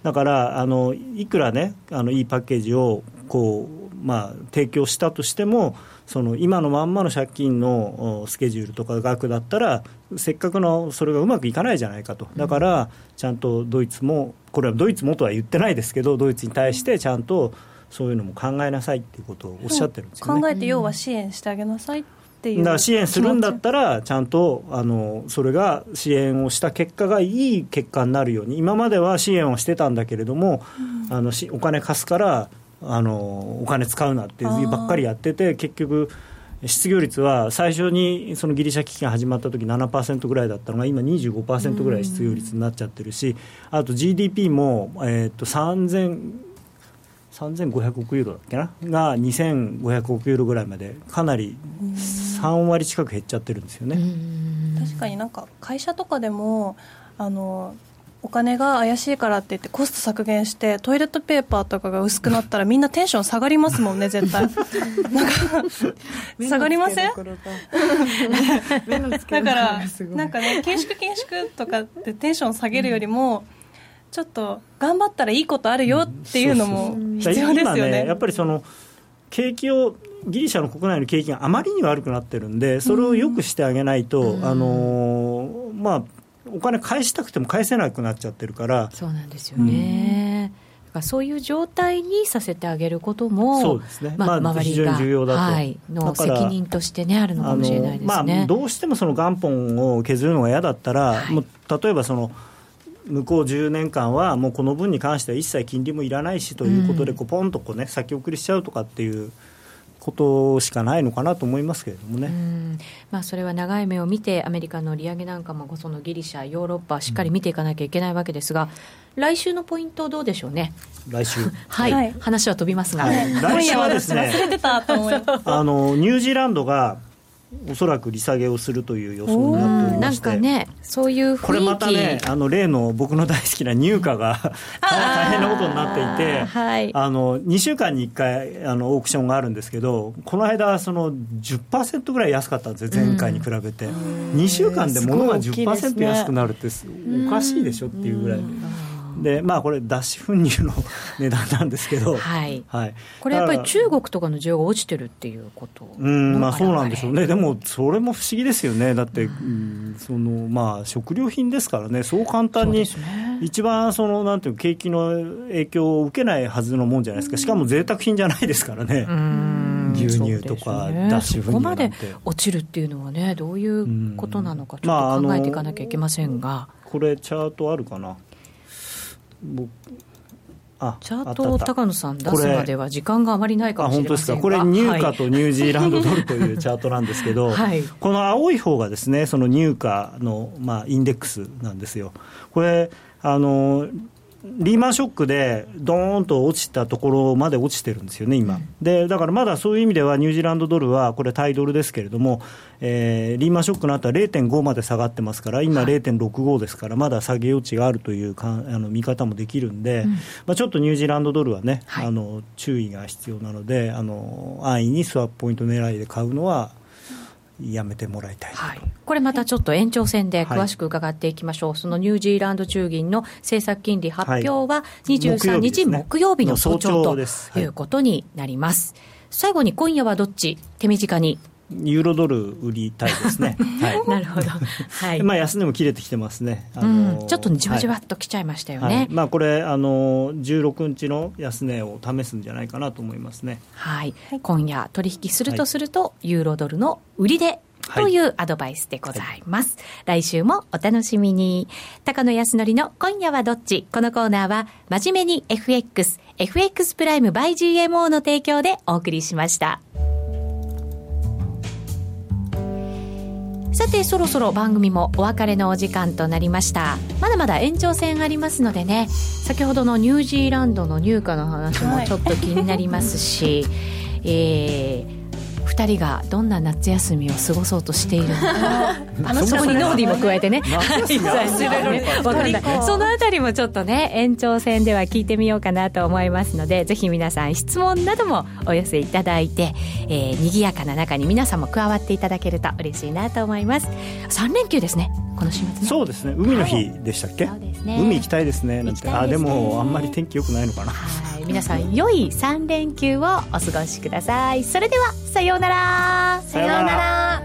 だからあのいくらねあのいいパッケージをこう、まあ、提供したとしてもその今のまんまの借金のスケジュールとか額だったらせっかくのそれがうまくいかないじゃないかと。だからちゃんとドイツもこれはドイツもとは言ってないですけどドイツに対してちゃんとそういうのも考えなさいっていうことをおっしゃってるんですよね。考えて要は支援してあげなさいっていう。だから支援するんだったらち。ゃんとあのそれが支援をした結果がいい結果になるように今までは支援をしてたんだけれども、うん、あのお金貸すからあのお金使うなっていうばっかりやってて結局失業率は最初にそのギリシャ危機が始まった時7%ぐらいだったのが今25%ぐらい失業率になっちゃってるしあと GDP も、えー、と3000 3500億ユーロだっけな？が2500億ユーロぐらいまでかなり3割近く減っちゃってるんですよね。確かになんか会社とかでもあのお金が怪しいからって言ってコスト削減してトイレットペーパーとかが薄くなったらみんなテンション下がりますもんね 絶対。なんか下がりません？だからなんかね緊縮緊縮とかってテンション下げるよりも、ちょっと頑張ったらいいことあるよっていうのも必要ですよね。やっぱりその景気をギリシャの国内の景気があまりに悪くなってるんで、それをよくしてあげないと、あのーまあ、お金返したくても返せなくなっちゃってるから、そうなんですよね。だからそういう状態にさせてあげることも、そうですね。まあ、まあ周り非常にが、重要だと。はい、の責任としてね、あるのかもしれないですね。まあ、どうしてもその元本を削るのが嫌だったら、もう例えばその向こう10年間は、もうこの分に関しては一切金利もいらないしということで、こうポンとこう、ね、先送りしちゃうとかっていうことしかないのかなと思いますけれどもね。うん。まあ、それは長い目を見て、アメリカの利上げなんかも、そのギリシャ、ヨーロッパ、しっかり見ていかなきゃいけないわけですが、来週のポイント、どうでしょうね？来週。はい、はい。話は飛びますが、はい。来週はですね忘れてたと思います。あのニュージーランドがおそらく利下げをするという予想になっておりなんましてかね、そういうこれまたね、あの例の僕の大好きな入荷が 大変なことになっていて、はい。あの2週間に1回あのオークションがあるんですけど、この間、その10%ぐらい安かったんですよ、前回に比べて、2週間で物がすごい大きいですね10%安くなるってす、おかしいでしょっていうぐらい。でまあ、これ、脱脂粉乳の値段なんですけど、はい。はい、これやっぱり中国とかの需要が落ちてるっていうことうんまあ、のそうなんでしょうね、でもそれも不思議ですよね、だって、うん。そのまあ、食料品ですからね、そう簡単に、一番そのなんていうの景気の影響を受けないはずのもんじゃないですか、しかも贅沢品じゃないですからね、牛乳とか脱脂粉乳そこまで落ちるっていうのはね、どういうことなのか、ちょっと考えていかなきゃいけませんが、これ、チャートあるかな？僕あチャートを高野さん出すまでは時間があまりないかあもしれ本当ですか、ませんがこれ、入はい荷とニュージーランドドルというチャートなんですけど、はい。この青い方がですね、その入荷の、まあ、インデックスなんですよ。これあのリーマンショックでどーんと落ちたところまで落ちてるんですよね、今、でだからまだそういう意味では、ニュージーランドドルは、これ、タイドルですけれども、えーリーマンショックの後は0.5まで下がってますから、今、0.65ですから、まだ下げ余地があるというかあの見方もできるんで、まあ、ちょっとニュージーランドドルはね、あの注意が必要なので、あの安易にスワップポイント狙いで買うのはやめてもらいたい。これまたちょっと延長戦で詳しく伺っていきましょう、そのニュージーランド中銀の政策金利発表は23日木曜日の早朝早朝ということになります。最後に今夜はどっち？手短に。ユーロドル売りたいですね。はいなるほど。はい。まあ安値も切れてきてますね。あうのん、ちょっとじわじわっときちゃいましたよね。はいまあこれあの16日の安値を試すんじゃないかなと思いますね。はい、今夜取引するとすると、ユーロドルの売りでというアドバイスでございます。来週もお楽しみに。高野康則の今夜はどっち？このコーナーは、真面目に FX、FX プライム by GMO の提供でお送りしました。さてそろそろ番組もお別れのお時間となりましたまだまだ延長戦ありますのでね先ほどのニュージーランドの入荷の話もちょっと気になりますし、えー2人がどんな夏休みを過ごそうとしているのか。そこにノーディーも加えてね。そのあたりもちょっとね延長戦では聞いてみようかなと思いますのでぜひ皆さん質問などもお寄せいただいて、えー、賑やかな中に皆さんも加わっていただけると嬉しいなと思います。3連休ですねこの週末ね。そうですね。海の日でしたっけ？ね。海行きたいですね。なんて。あでもあんまり天気良くないのかな。はい。皆さん良い3連休をお過ごしください。それではさようなら。さようなら